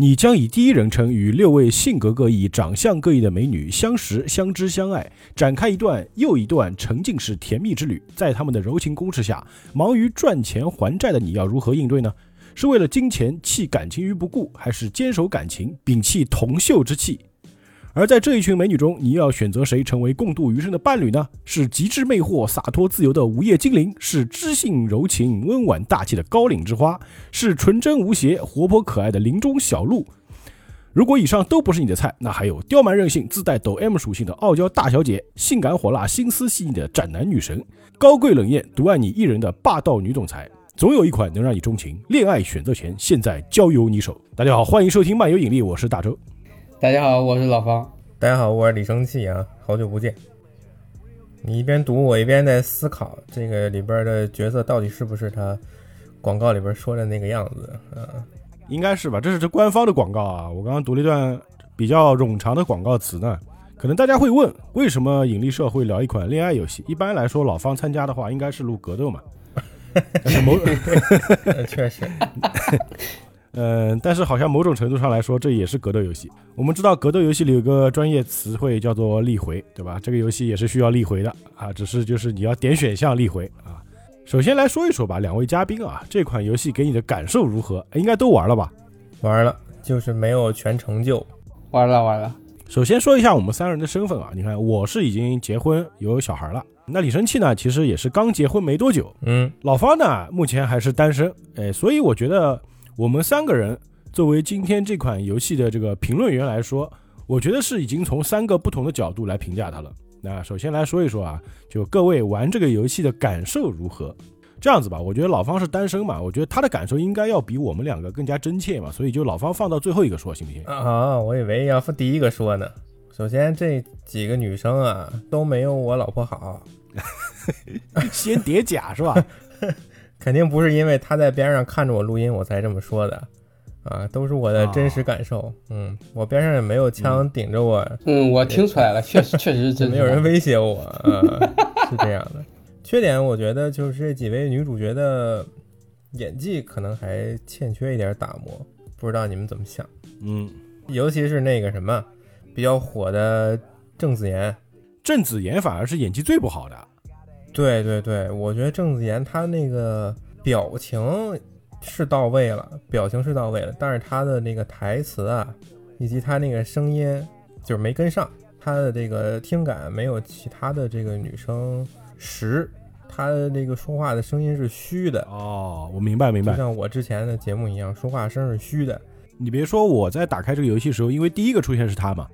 你将以第一人称与六位性格各异、长相各异的美女相识、相知、相爱，展开一段又一段沉浸式甜蜜之旅。在他们的柔情攻势下，忙于赚钱还债的你要如何应对呢？是为了金钱弃感情于不顾，还是坚守感情，摒弃铜臭之气？而在这一群美女中，你要选择谁成为共度余生的伴侣呢？是极致魅惑、洒脱自由的午夜精灵，是知性柔情、温婉大气的高岭之花，是纯真无邪、活泼可爱的林中小鹿。如果以上都不是你的菜，那还有刁蛮任性、自带抖 M 属性的傲娇大小姐，性感火辣、心思细腻的斩男女神，高贵冷艳、独爱你一人的霸道女总裁。总有一款能让你钟情。恋爱选择权现在交由你手。大家好，欢迎收听漫游引力，我是大周。大家好，我是老方。大家好，我是李生气啊，好久不见。你一边读，我一边在思考这个里边的角色到底是不是他广告里边说的那个样子啊？应该是吧，这是这官方的广告啊。我刚刚读了一段比较冗长的广告词呢。可能大家会问，为什么引力社会聊一款恋爱游戏？一般来说，老方参加的话，应该是录格斗嘛。某确实。嗯，但是好像某种程度上来说，这也是格斗游戏。我们知道格斗游戏里有个专业词汇叫做立回，对吧？这个游戏也是需要立回的啊，只是就是你要点选项立回啊。首先来说一说吧，两位嘉宾啊，这款游戏给你的感受如何？应该都玩了吧？玩了，就是没有全成就。玩了玩了。首先说一下我们三人的身份啊，你看我是已经结婚有小孩了，那李生气呢，其实也是刚结婚没多久。嗯，老方呢，目前还是单身。哎，所以我觉得。我们三个人作为今天这款游戏的这个评论员来说，我觉得是已经从三个不同的角度来评价它了。那首先来说一说啊，就各位玩这个游戏的感受如何？这样子吧，我觉得老方是单身嘛，我觉得他的感受应该要比我们两个更加真切嘛，所以就老方放到最后一个说，行不行？啊，我以为要第一个说呢。首先这几个女生啊都没有我老婆好，先叠甲是吧？肯定不是因为他在边上看着我录音，我才这么说的，啊，都是我的真实感受。嗯，我边上也没有枪顶着我。嗯，我听出来了，确实 确实是真。没有人威胁我，啊，是这样的。缺点我觉得就是这几位女主角的演技可能还欠缺一点打磨，不知道你们怎么想？嗯，尤其是那个什么比较火的郑子妍，郑子妍反而是演技最不好的。对对对，我觉得郑子妍她那个表情是到位了，表情是到位了，但是她的那个台词啊，以及她那个声音就是没跟上，她的这个听感没有其他的这个女生实，她的那个说话的声音是虚的。哦，我明白明白，就像我之前的节目一样，说话声是虚的。你别说，我在打开这个游戏的时候，因为第一个出现是她嘛，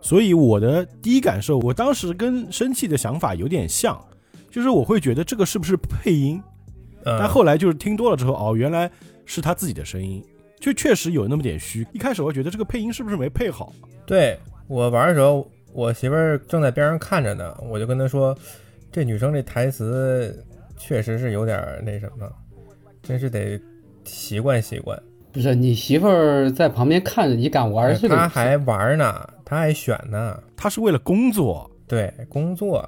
所以我的第一感受，我当时跟生气的想法有点像。就是我会觉得这个是不是配音，但后来就是听多了之后，哦，原来是他自己的声音，就确实有那么点虚。一开始我觉得这个配音是不是没配好？对我玩的时候，我媳妇儿正在边上看着呢，我就跟她说，这女生这台词确实是有点那什么，真是得习惯习惯。不是你媳妇儿在旁边看着，你敢玩这个？她还玩呢，她还选呢，她是为了工作，对工作。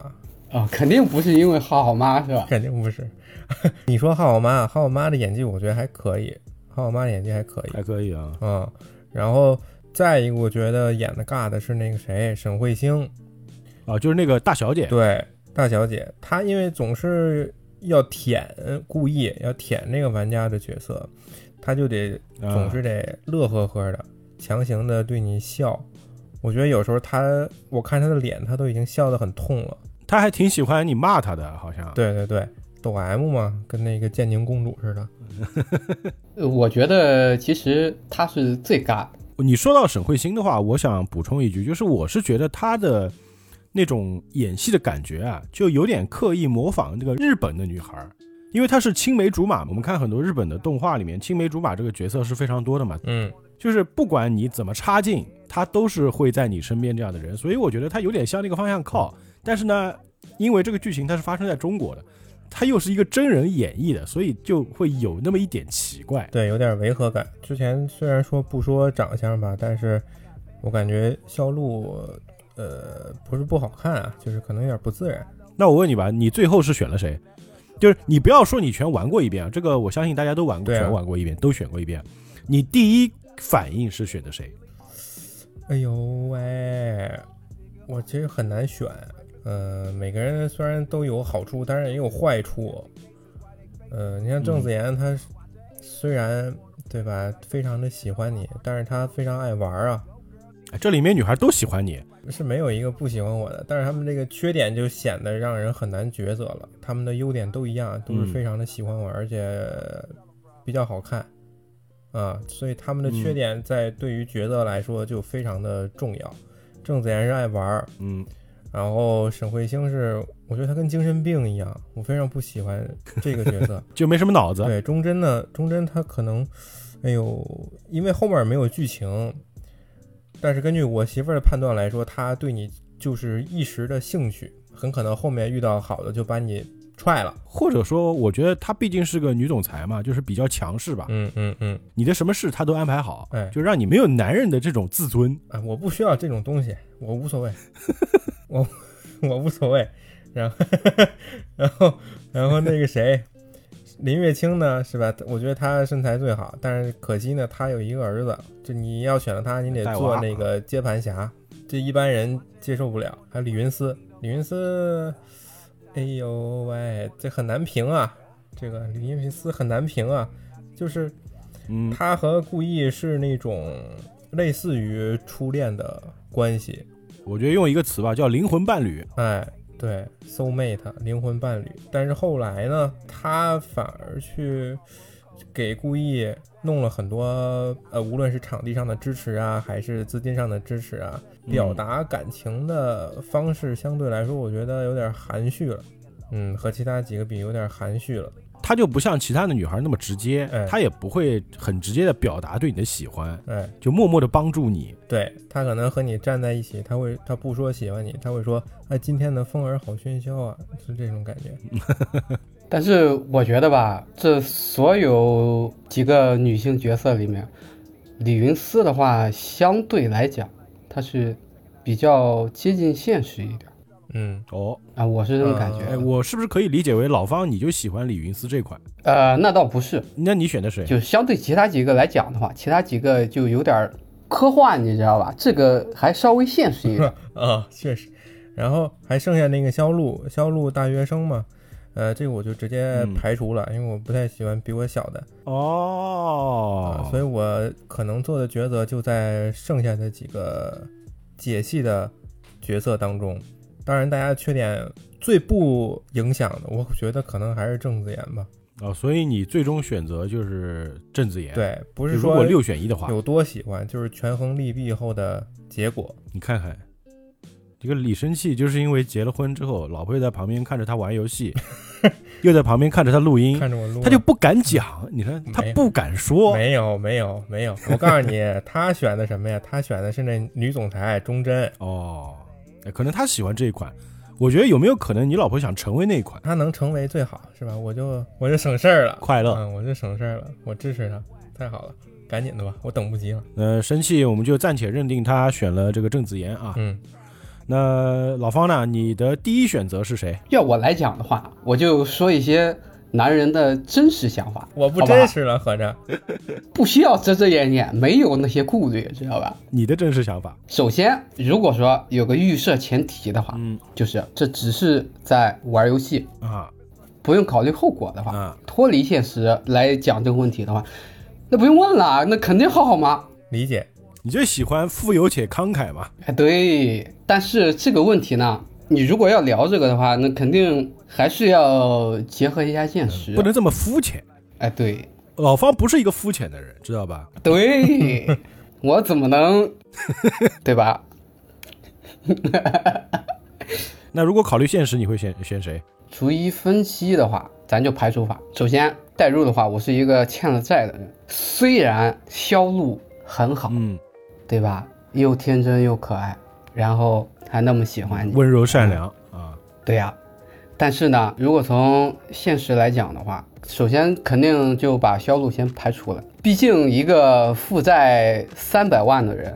啊，肯定不是因为浩浩妈是吧？肯定不是。你说浩浩妈，浩浩妈的演技我觉得还可以，浩浩妈的演技还可以，还可以啊。嗯，然后再一个，我觉得演的尬的是那个谁，沈慧星，啊，就是那个大小姐。对，大小姐，她因为总是要舔，故意要舔那个玩家的角色，她就得总是得乐呵呵的，强行的对你笑。我觉得有时候她，我看她的脸，她都已经笑得很痛了。他还挺喜欢你骂他的，好像。对对对，抖 M 嘛，跟那个建宁公主似的。我觉得其实他是最尬。你说到沈慧欣的话，我想补充一句，就是我是觉得她的那种演戏的感觉啊，就有点刻意模仿这个日本的女孩，因为她是青梅竹马。我们看很多日本的动画里面，青梅竹马这个角色是非常多的嘛。嗯，就是不管你怎么插进，她都是会在你身边这样的人，所以我觉得她有点向那个方向靠。但是呢，因为这个剧情它是发生在中国的，它又是一个真人演绎的，所以就会有那么一点奇怪，对，有点违和感。之前虽然说不说长相吧，但是我感觉肖路，呃，不是不好看啊，就是可能有点不自然。那我问你吧，你最后是选了谁？就是你不要说你全玩过一遍啊，这个我相信大家都玩过，全玩过一遍，都选过一遍。你第一反应是选的谁？哎呦喂，我其实很难选。嗯、每个人虽然都有好处，但是也有坏处。嗯、你像郑子妍，她虽然对吧，非常的喜欢你，但是她非常爱玩啊，哎这里面女孩都喜欢你，是没有一个不喜欢我的。但是他们这个缺点就显得让人很难抉择了。他们的优点都一样，都是非常的喜欢我，而且比较好看啊，所以他们的缺点在对于抉择来说就非常的重要。郑子妍是爱玩儿，嗯，然后沈慧星是，我觉得她跟精神病一样，我非常不喜欢这个角色。就没什么脑子。对，忠贞呢，忠贞她可能，哎呦，因为后面没有剧情，但是根据我媳妇儿的判断来说，她对你就是一时的兴趣，很可能后面遇到好的就把你踹了。或者说，我觉得她毕竟是个女总裁嘛，就是比较强势吧。嗯嗯嗯，你的什么事她都安排好，哎就让你没有男人的这种自尊。哎，我不需要这种东西，我无所谓，我我无所谓。然后然后然后那个谁，林月清呢，是吧？我觉得她身材最好，但是可惜呢，她有一个儿子，就你要选了他，你得做那个接盘侠，这一般人接受不了。还有李云思，李云思，哎呦喂，这很难评啊，这个李云思很难评啊，就是嗯，他和顾毅是那种类似于初恋的关系，我觉得用一个词吧，叫灵魂伴侣。哎，对，soul mate 灵魂伴侣。但是后来呢，他反而去给顾意弄了很多，呃，无论是场地上的支持啊，还是资金上的支持啊，表达感情的方式相对来说，我觉得有点含蓄了。嗯，和其他几个比有点含蓄了。她就不像其他的女孩那么直接，哎她也不会很直接的表达对你的喜欢，哎，就默默的帮助你。对她可能和你站在一起，她会她不说喜欢你，她会说，哎，今天的风儿好喧嚣啊，是这种感觉。但是我觉得吧，这所有几个女性角色里面，李云思的话相对来讲，她是比较接近现实一点嗯，哦，啊，我是这种感觉。哎，我是不是可以理解为老方你就喜欢李云思这款？呃，那倒不是，那你选的谁？就相对其他几个来讲的话，其他几个就有点儿科幻，你知道吧？这个还稍微现实一点。啊，确实。然后还剩下那个肖路，肖路大学生嘛，呃，这个我就直接嗯排除了，因为我不太喜欢比我小的哦啊，，所以我可能做的抉择就在剩下的几个解系的角色当中。当然，大家缺点最不影响的，我觉得可能还是郑子妍吧。哦，所以你最终选择就是郑子妍。，对，不是说如果六选一的话，有多喜欢，就是权衡利弊后的结果。你看看，这个李生气就是因为结了婚之后，老婆又在旁边看着他玩游戏，又在旁边看着他录音，看着我录，他就不敢讲。你看他不敢说，没有没有没有，我告诉你，他选的什么呀？他选的是那女总裁钟真，哦，哎可能他喜欢这一款。我觉得有没有可能你老婆想成为那一款她能成为最好是吧？我就我就省事儿了，快乐？嗯，我就省事儿了，我支持她，太好了，赶紧的吧，我等不及了。呃，生气我们就暂且认定他选了这个郑子妍啊。嗯，那老方呢？你的第一选择是谁？要我来讲的话，我就说一些男人的真实想法，我不真实了，合着不需要遮遮掩掩，没有那些顾虑，知道吧？你的真实想法？首先，如果说有个预设前提的话，嗯就是这只是在玩游戏，啊不用考虑后果的话，啊，脱离现实来讲这个问题的话，那不用问了，那肯定好好吗？理解。你就喜欢富有且慷慨嘛？哎，对，但是这个问题呢，你如果要聊这个的话，那肯定还是要结合一下现实。不能这么肤浅。哎，对老方不是一个肤浅的人，知道吧？对，我怎么能，对吧？那如果考虑现实，你会选选谁？逐一分析的话，咱就排除法。首先代入的话，我是一个欠了债的人，虽然销路很好，嗯，对吧？又天真又可爱，然后还那么喜欢你，温柔善良啊。对呀、但是呢，如果从现实来讲的话，首先肯定就把肖路先排除了。毕竟一个负债三百万的人，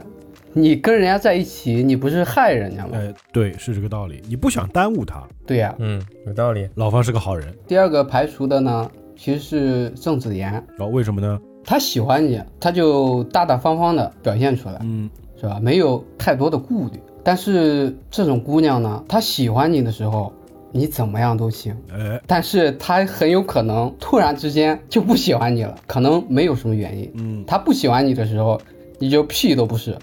你跟人家在一起，你不是害人家吗？哎，对，是这个道理。你不想耽误他，对呀、嗯，有道理。老方是个好人。第二个排除的呢，其实是郑子妍。哦，为什么呢？他喜欢你，他就大大方方的表现出来，嗯，是吧？没有太多的顾虑。但是这种姑娘呢，她喜欢你的时候，你怎么样都行。哎，但是她很有可能突然之间就不喜欢你了，可能没有什么原因。嗯，她不喜欢你的时候，你就屁都不是。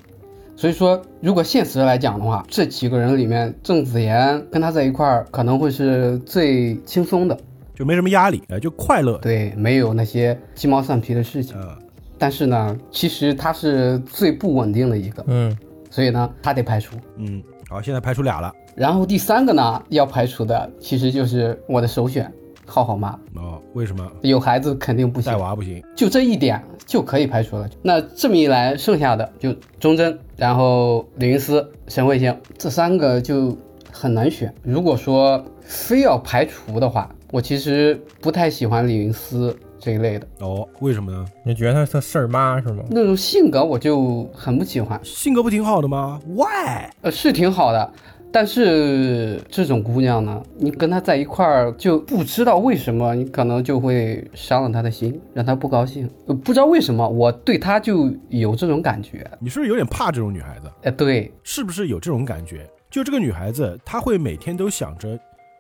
所以说，如果现实来讲的话，这几个人里面，郑子妍跟他在一块儿可能会是最轻松的，就没什么压力，哎，就快乐。对，没有那些鸡毛蒜皮的事情。呃，但是呢，其实他是最不稳定的一个，嗯，所以呢，他得排除。嗯，好，现在排除俩了。然后第三个呢，要排除的其实就是我的首选，浩浩妈。哦，为什么有孩子肯定不行带，娃不行？就这一点就可以排除了。那这么一来，剩下的就忠贞，然后李云思、沈慧星这三个就很难选。如果说非要排除的话，我其实不太喜欢李云思这一类的哦，为什么呢？你觉得她是事儿妈是吗？那种性格，我就很不喜欢。性格不挺好的吗？Why？呃，是挺好的，但是这种姑娘呢，你跟她在一块儿就不知道为什么，你可能就会伤了她的心，让她不高兴。呃不知道为什么，我对她就有这种感觉。你是不是有点怕这种女孩子？哎，对，是不是有这种感觉？就这个女孩子，她会每天都想着，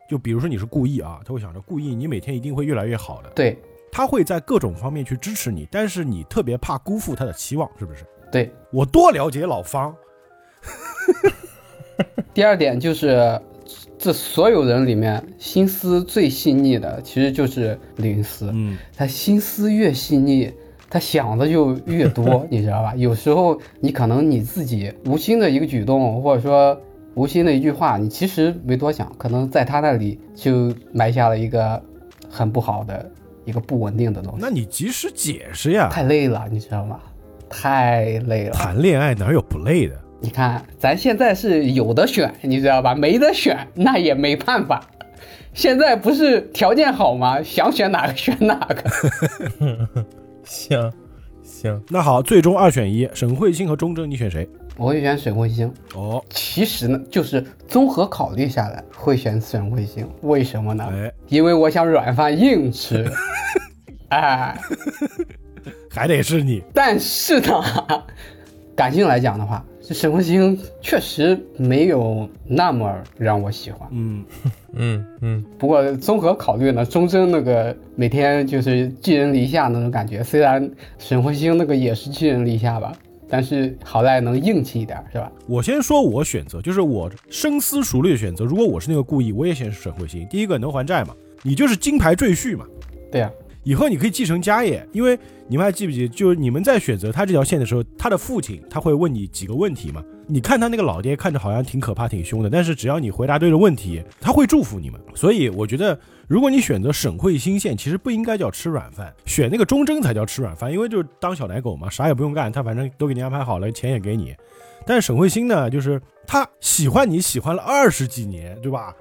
就比如说你是故意啊，她会想着故意，你每天一定会越来越好的。对，她会在各种方面去支持你，但是你特别怕辜负他的期望，是不是？对。我多了解老方，第二点就是，这所有人里面心思最细腻的，其实就是李云思。嗯，他心思越细腻，他想的就越多，你知道吧？有时候你可能你自己无心的一个举动，或者说无心的一句话，你其实没多想，可能在他那里就埋下了一个很不好的一个不稳定的东西。那你及时解释呀。太累了，你知道吗？太累了。谈恋爱哪有不累的？你看，咱现在是有的选，你知道吧？没得选，那也没办法。现在不是条件好吗？想选哪个选哪个。行行，那好，最终二选一，沈慧欣和钟铮，你选谁？我会选沈慧星。哦，其实呢，就是综合考虑下来，会选沈慧星。为什么呢？哎，因为我想软饭硬吃。哎，还得是你。但是呢，感性来讲的话，这沈慧星确实没有那么让我喜欢。嗯，嗯嗯，不过综合考虑呢，钟真那个每天就是寄人篱下那种感觉，虽然沈慧星那个也是寄人篱下吧，但是好赖能硬气一点，是吧？我先说我选择，就是我深思熟虑的选择。如果我是那个故意，我也选沈慧星。第一个能还债嘛，你就是金牌赘婿嘛，对呀、以后你可以继承家业。因为你们还记不记得，就是你们在选择他这条线的时候，他的父亲他会问你几个问题嘛？你看他那个老爹看着好像挺可怕、挺凶的，但是只要你回答对了问题，他会祝福你们。所以我觉得，如果你选择沈慧星线，其实不应该叫吃软饭，选那个忠贞才叫吃软饭，因为就是当小奶狗嘛，啥也不用干，他反正都给你安排好了，钱也给你。但是沈慧欣呢，就是他喜欢你喜欢了二十几年，对吧？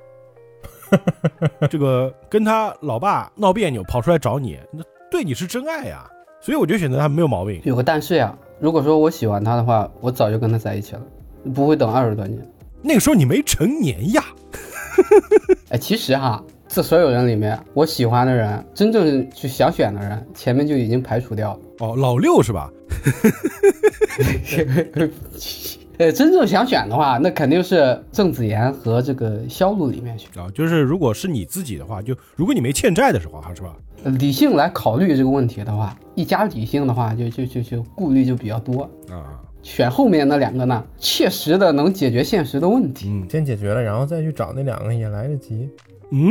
这个跟他老爸闹别扭，跑出来找你，那对你是真爱呀。所以我觉得选择他没有毛病。有个但是呀，如果说我喜欢他的话，我早就跟他在一起了，不会等二十多年。那个时候你没成年呀。哎，其实哈，这所有人里面，我喜欢的人，真正去想选的人，前面就已经排除掉了。哦，老六是吧？呃，真正想选的话，那肯定是郑子妍和这个肖路里面选。啊，就是如果是你自己的话，就如果你没欠债的时候哈，是吧？呃理性来考虑这个问题的话，一加理性的话，就就就就顾虑就比较多。啊，选后面那两个呢，切实的能解决现实的问题。嗯先解决了，然后再去找那两个也来得及。嗯，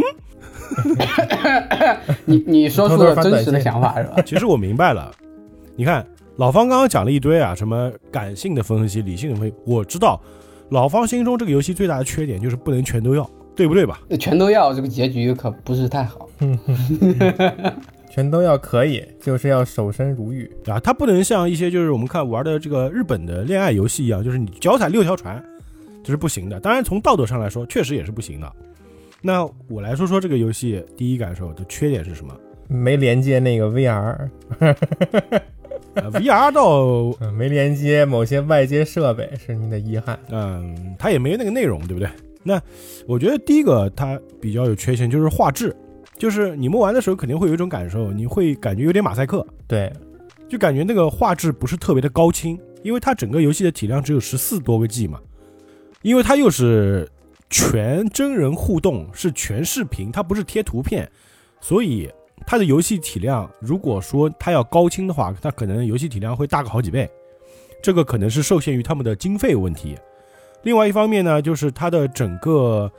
你你说出了真实的想法是吧？其实我明白了。你看，老方刚刚讲了一堆啊，什么感性的分析、理性的分析，我知道老方心中这个游戏最大的缺点就是不能全都要，对不对吧？全都要这个结局可不是太好。全都要可以，就是要守身如玉。啊，它不能像一些就是我们看玩的这个日本的恋爱游戏一样，就是你脚踩六条船，这是不行的。当然，从道德上来说，确实也是不行的。那我来说说这个游戏第一感受的缺点是什么？没连接那个 VR，呃、VR 倒，嗯，没连接某些外接设备是你的遗憾。嗯，它也没那个内容，对不对？那我觉得第一个它比较有缺陷就是画质，就是你们玩的时候肯定会有一种感受，你会感觉有点马赛克，对，就感觉那个画质不是特别的高清，因为它整个游戏的体量只有十四多个 G 嘛，因为它又是全真人互动，是全视频，它不是贴图片，所以它的游戏体量，如果说它要高清的话，它可能游戏体量会大个好几倍，这个可能是受限于他们的经费问题。另外一方面呢，就是它的整个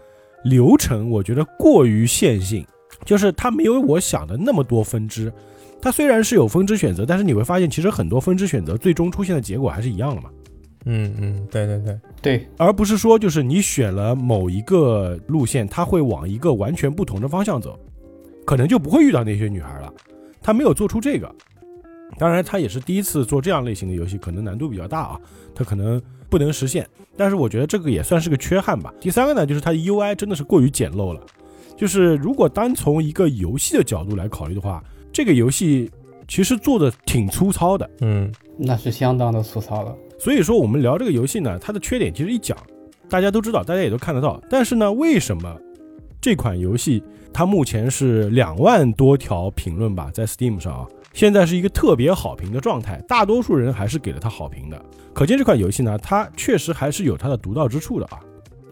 流程，我觉得过于线性，就是它没有我想的那么多分支。它虽然是有分支选择，但是你会发现，其实很多分支选择最终出现的结果还是一样的嘛。嗯嗯，对对对，对，而不是说就是你选了某一个路线，它会往一个完全不同的方向走，可能就不会遇到那些女孩了。他没有做出这个，当然他也是第一次做这样类型的游戏，可能难度比较大啊，他可能不能实现。但是我觉得这个也算是个缺憾吧。第三个呢，就是它的 UI 真的是过于简陋了，就是如果单从一个游戏的角度来考虑的话。这个游戏其实做的挺粗糙的，嗯，那是相当的粗糙了。所以说我们聊这个游戏呢，它的缺点其实一讲，大家都知道，大家也都看得到。但是呢，为什么这款游戏它目前是两万多条评论吧，在 Steam 上啊，现在是一个特别好评的状态，大多数人还是给了它好评的，可见这款游戏呢，它确实还是有它的独到之处的啊。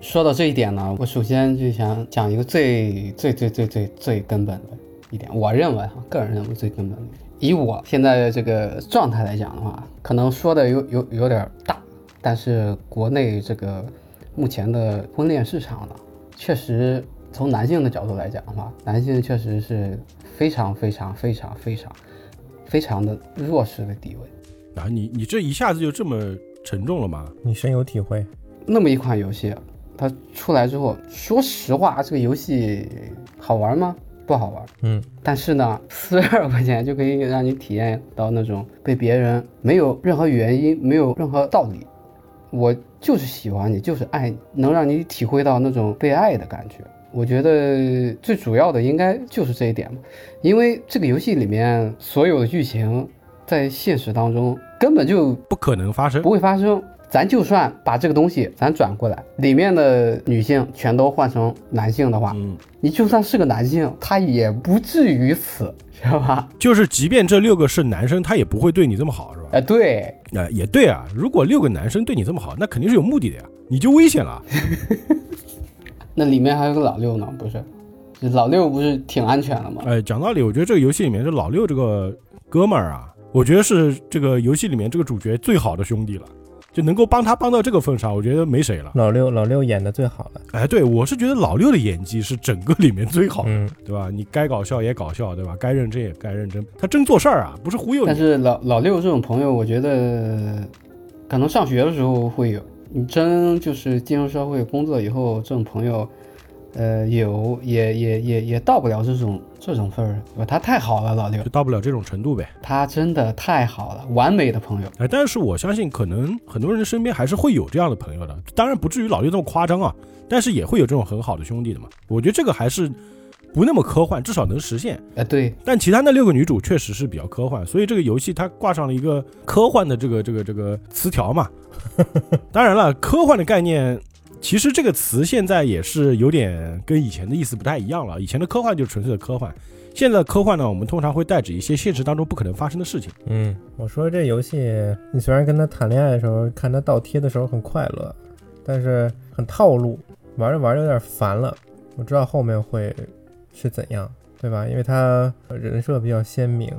说到这一点呢，我首先就想讲一个最最最最最最根本的。一点，我认为哈，个人认为最根本的一点，以我现在的这个状态来讲的话，可能说的有有有点大，但是国内这个目前的婚恋市场呢，确实从男性的角度来讲的话，男性确实是非常非常非常非常非常的弱势的地位啊！你你这一下子就这么沉重了吗？你深有体会。那么一款游戏，它出来之后，说实话，这个游戏好玩吗？不好玩，嗯，但是呢，四十二块钱就可以让你体验到那种被别人没有任何原因、没有任何道理，我就是喜欢你，就是爱你，能让你体会到那种被爱的感觉。我觉得最主要的应该就是这一点吧，因为这个游戏里面所有的剧情在现实当中根本就不可能发生，不会发生。咱就算把这个东西咱转过来，里面的女性全都换成男性的话，嗯，你就算是个男性，他也不至于死，知道吧？就是即便这六个是男生，他也不会对你这么好，是吧？哎，对，哎，也对啊。如果六个男生对你这么好，那肯定是有目的的呀，你就危险了。那里面还有个老六呢，不是？老六不是挺安全的吗？哎，讲道理，我觉得这个游戏里面这老六这个哥们儿啊，我觉得是这个游戏里面这个主角最好的兄弟了。就能够帮他帮到这个份上，我觉得没谁了。老六，老六演的最好了。哎，对我是觉得老六的演技是整个里面最好的，嗯，对吧？你该搞笑也搞笑，对吧？该认真也该认真，他真做事儿啊，不是忽悠你。但是老老六这种朋友，我觉得可能上学的时候会有，你真就是进入社会工作以后，这种朋友。呃，有也也也也到不了这种这种份儿，他太好了，老六就到不了这种程度呗。他真的太好了，完美的朋友。哎，但是我相信，可能很多人身边还是会有这样的朋友的。当然不至于老六这么夸张啊，但是也会有这种很好的兄弟的嘛。我觉得这个还是不那么科幻，至少能实现。哎，对。但其他那六个女主确实是比较科幻，所以这个游戏它挂上了一个科幻的这个这个这个词条嘛。当然了，科幻的概念。其实这个词现在也是有点跟以前的意思不太一样了。以前的科幻就是纯粹的科幻，现在的科幻呢，我们通常会代指一些现实当中不可能发生的事情。嗯，我说这游戏，你虽然跟他谈恋爱的时候看他倒贴的时候很快乐，但是很套路，玩着玩着有点烦了。我知道后面会是怎样，对吧？因为他人设比较鲜明，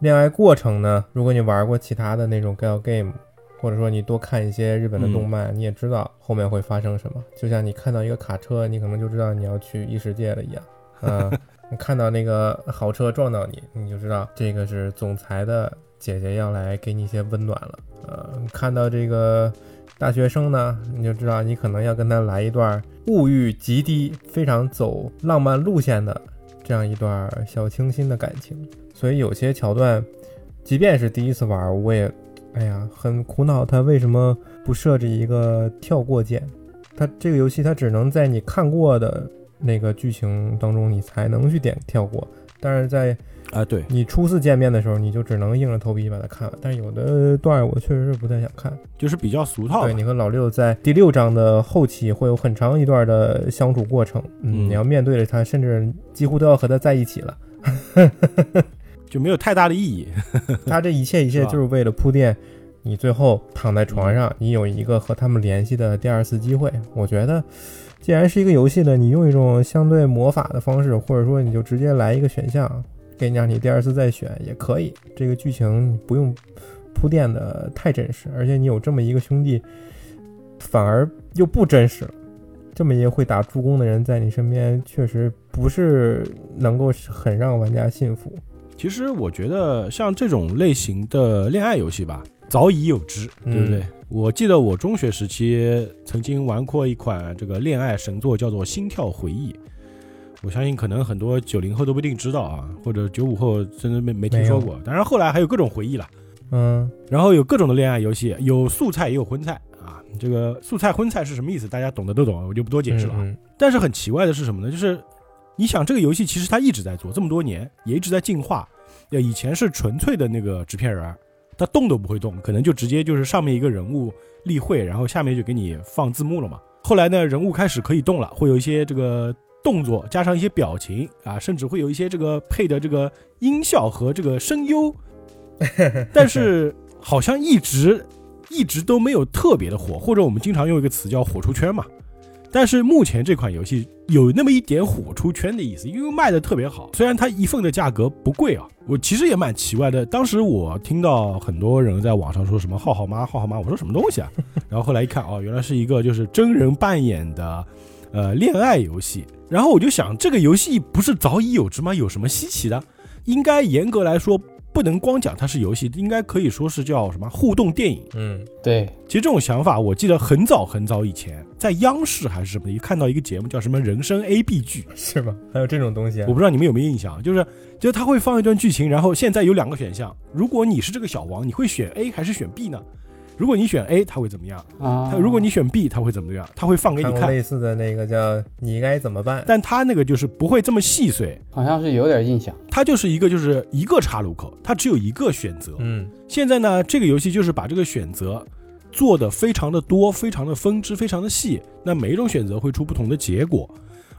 恋爱过程呢，如果你玩过其他的那种 gal game。或者说你多看一些日本的动漫，你也知道后面会发生什么。就像你看到一个卡车，你可能就知道你要去异世界了一样。啊，你看到那个豪车撞到你，你就知道这个是总裁的姐姐要来给你一些温暖了。呃，看到这个大学生呢，你就知道你可能要跟他来一段物欲极低、非常走浪漫路线的这样一段小清新的感情。所以有些桥段，即便是第一次玩，我也。哎呀，很苦恼，他为什么不设置一个跳过键？他这个游戏，它只能在你看过的那个剧情当中，你才能去点跳过。但是在啊，对你初次见面的时候，你就只能硬着头皮把它看完。但是有的段我确实是不太想看，就是比较俗套。对你和老六在第六章的后期会有很长一段的相处过程，嗯，你要面对着他，甚至几乎都要和他在一起了。就没有太大的意义。他这一切一切就是为了铺垫，你最后躺在床上，你有一个和他们联系的第二次机会。我觉得，既然是一个游戏呢，你用一种相对魔法的方式，或者说你就直接来一个选项，给你让你第二次再选也可以。这个剧情你不用铺垫的太真实，而且你有这么一个兄弟，反而又不真实了。这么一个会打助攻的人在你身边，确实不是能够很让玩家信服。其实我觉得像这种类型的恋爱游戏吧，早已有之，嗯对不对？我记得我中学时期曾经玩过一款这个恋爱神作，叫做《心跳回忆》。我相信可能很多九零后都不一定知道啊，或者九五后真的没没听说过。当然后来还有各种回忆了，嗯然后有各种的恋爱游戏，有素菜也有荤菜啊。这个素菜荤菜是什么意思？大家懂的都懂，我就不多解释了啊。嗯但是很奇怪的是什么呢？就是你想这个游戏其实它一直在做，这么多年也一直在进化。呃，以前是纯粹的那个纸片人儿，它动都不会动，可能就直接就是上面一个人物例会，然后下面就给你放字幕了嘛。后来呢，人物开始可以动了，会有一些这个动作，加上一些表情啊，甚至会有一些这个配的这个音效和这个声优，但是好像一直一直都没有特别的火，或者我们经常用一个词叫火出圈嘛。但是目前这款游戏有那么一点火出圈的意思，因为卖的特别好。虽然它一份的价格不贵啊，我其实也蛮奇怪的。当时我听到很多人在网上说什么“浩浩妈，浩浩妈”，我说什么东西啊？然后后来一看，哦，原来是一个就是真人扮演的，呃，恋爱游戏。然后我就想，这个游戏不是早已有之吗？有什么稀奇的？应该严格来说，不能光讲它是游戏，应该可以说是叫什么互动电影。嗯对，其实这种想法，我记得很早很早以前，在央视还是什么一，看到一个节目叫什么《人生 A B 剧》，是吗？还有这种东西啊我？不知道你们有没有印象，就是就是他会放一段剧情，然后现在有两个选项，如果你是这个小王，你会选 A 还是选 B 呢？如果你选 A，他会怎么样？啊他，如果你选 B，他会怎么样？他会放给你看，看类似的那个叫“你该怎么办但他那个就是不会这么细碎，好像是有点印象，它就是一个就是一个岔路口，它只有一个选择”。。嗯现在呢，这个游戏就是把这个选择做的非常的多，非常的分支，非常的细。那每一种选择会出不同的结果，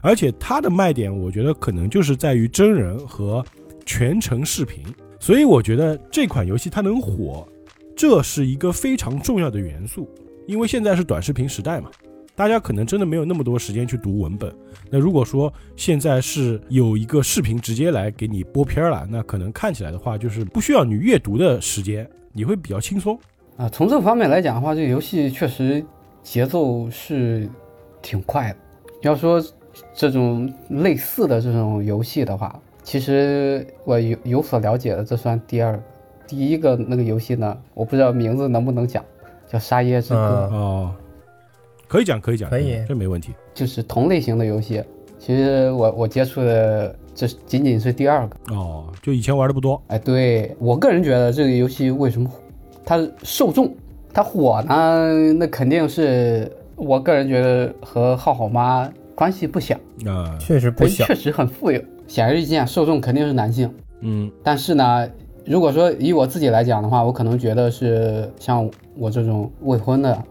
而且它的卖点，我觉得可能就是在于真人和全程视频。所以我觉得这款游戏它能火，这是一个非常重要的元素。因为现在是短视频时代嘛，大家可能真的没有那么多时间去读文本。那如果说现在是有一个视频直接来给你播片儿了，那可能看起来的话，就是不需要你阅读的时间，你会比较轻松。啊，从这方面来讲的话，这个游戏确实节奏是挺快的。要说这种类似的这种游戏的话，其实我有有所了解的，这算第二。第一个那个游戏呢，我不知道名字能不能讲，叫《沙耶之歌》嗯哦，可以讲，可以讲，可以这没问题。就是同类型的游戏。其实我我接触的这仅仅是第二个。哦，就以前玩的不多，哎，对我个人觉得这个游戏为什么火它受众它火呢？那肯定是我个人觉得和浩浩妈关系不小，啊、确实不小确。实很富有。显而易见，受众肯定是男性。嗯，但是呢，如果说以我自己来讲的话，我可能觉得是像我这种未婚的、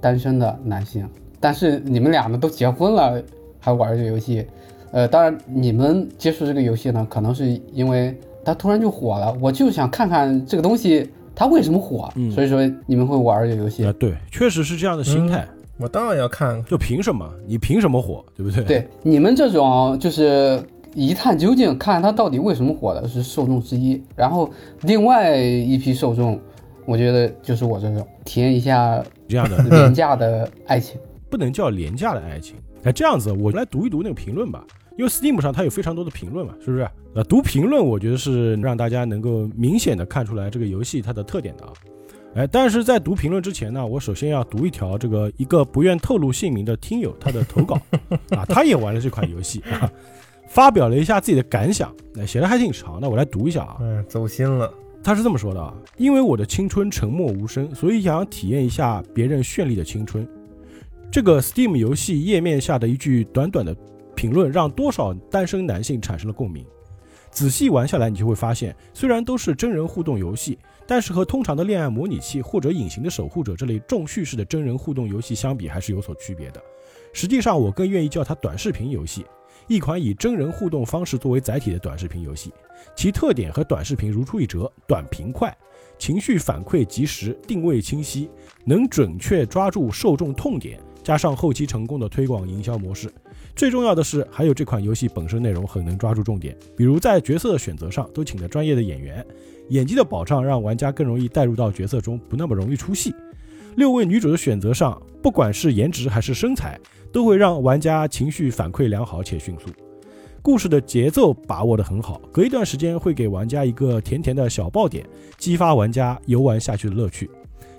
单身的男性。但是你们俩呢都结婚了，还玩这个游戏，呃，当然你们接触这个游戏呢，可能是因为它突然就火了，我就想看看这个东西它为什么火，嗯所以说你们会玩这个游戏啊，。对，确实是这样的心态。我当然要看看。就凭什么？你凭什么火？对不对？，对你们这种就是一探究竟，看它到底为什么火的是受众之一，然后另外一批受众，我觉得就是我这种体验一下这样的 廉价的爱情。不能叫廉价的爱情。哎，这样子，我来读一读那个评论吧，因为 Steam 上它有非常多的评论嘛，是不是？呃，读评论，我觉得是让大家能够明显的看出来这个游戏它的特点的啊。哎，但是在读评论之前呢，我首先要读一条这个一个不愿透露姓名的听友他的投稿 啊，他也玩了这款游戏啊，发表了一下自己的感想，那，写的还挺长的，我来读一下啊。嗯，走心了。他是这么说的啊，因为我的青春沉默无声，所以想要体验一下别人绚丽的青春。这个 Steam 游戏页面下的一句短短的评论，让多少单身男性产生了共鸣。仔细玩下来，你就会发现，虽然都是真人互动游戏，但是和通常的恋爱模拟器或者隐形的守护者这类重叙事的真人互动游戏相比，还是有所区别的。实际上，我更愿意叫它短视频游戏，一款以真人互动方式作为载体的短视频游戏。其特点和短视频如出一辙：短平快，情绪反馈及时，定位清晰，能准确抓住受众痛点，加上后期成功的推广营销模式。最重要的是，还有这款游戏本身内容很能抓住重点，比如在角色的选择上都请了专业的演员，演技的保障让玩家更容易带入到角色中，不那么容易出戏。六位女主的选择上，不管是颜值还是身材，都会让玩家情绪反馈良好且迅速。故事的节奏把握得很好，隔一段时间会给玩家一个甜甜的小爆点，激发玩家游玩下去的乐趣。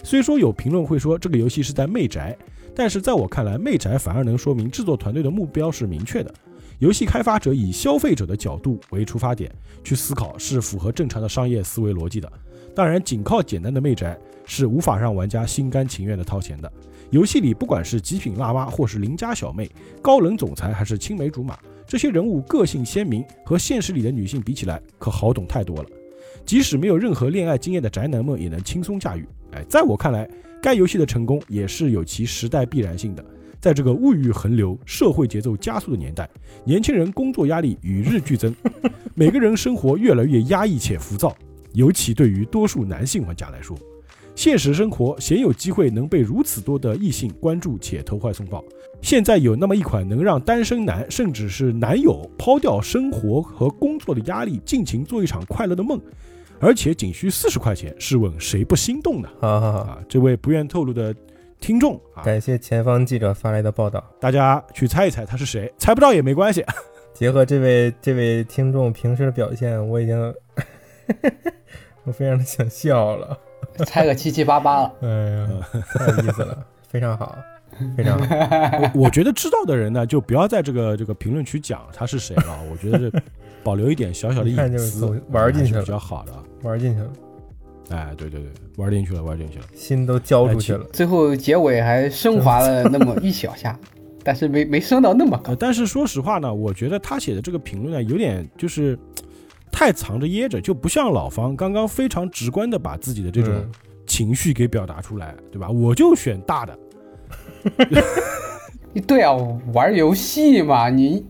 虽说有评论会说这个游戏是在媚宅。但是在我看来，媚宅反而能说明制作团队的目标是明确的。游戏开发者以消费者的角度为出发点去思考，是符合正常的商业思维逻辑的。当然，仅靠简单的媚宅是无法让玩家心甘情愿的掏钱的。游戏里不管是极品辣妈，或是邻家小妹，高冷总裁，还是青梅竹马，这些人物个性鲜明，和现实里的女性比起来，可好懂太多了。即使没有任何恋爱经验的宅男们，也能轻松驾驭。哎，在我看来。该游戏的成功也是有其时代必然性的。在这个物欲横流、社会节奏加速的年代，年轻人工作压力与日俱增，每个人生活越来越压抑且浮躁。尤其对于多数男性玩家来说，现实生活鲜有机会能被如此多的异性关注且投怀送抱。现在有那么一款能让单身男甚至是男友抛掉生活和工作的压力，尽情做一场快乐的梦。而且仅需四十块钱，试问谁不心动呢？好好好，这位不愿透露的听众啊，感谢前方记者发来的报道，大家去猜一猜他是谁，猜不到也没关系。结合这位这位听众平时的表现，我已经 我非常的想笑了，猜个七七八八了。哎呀，太有意思了，非常好，非常好。我我觉得知道的人呢，就不要在这个这个评论区讲他是谁了。我觉得是保留一点小小的隐私，玩进去比较好的。玩进去了，哎，对对对，玩进去了，玩进去了，心都交出去了。最后结尾还升华了那么一小下，但是没没升到那么高。但是说实话呢，我觉得他写的这个评论呢，有点就是太藏着掖着，就不像老方刚刚非常直观的把自己的这种情绪给表达出来，对吧？我就选大的。对啊，玩游戏嘛，你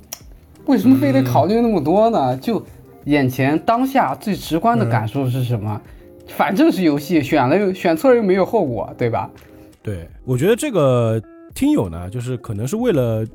为什么非得考虑那么多呢？就。眼前当下最直观的感受是什么？反正是游戏，选了又选错又没有后果，对吧？对，我觉得这个听友呢，就是可能是为了，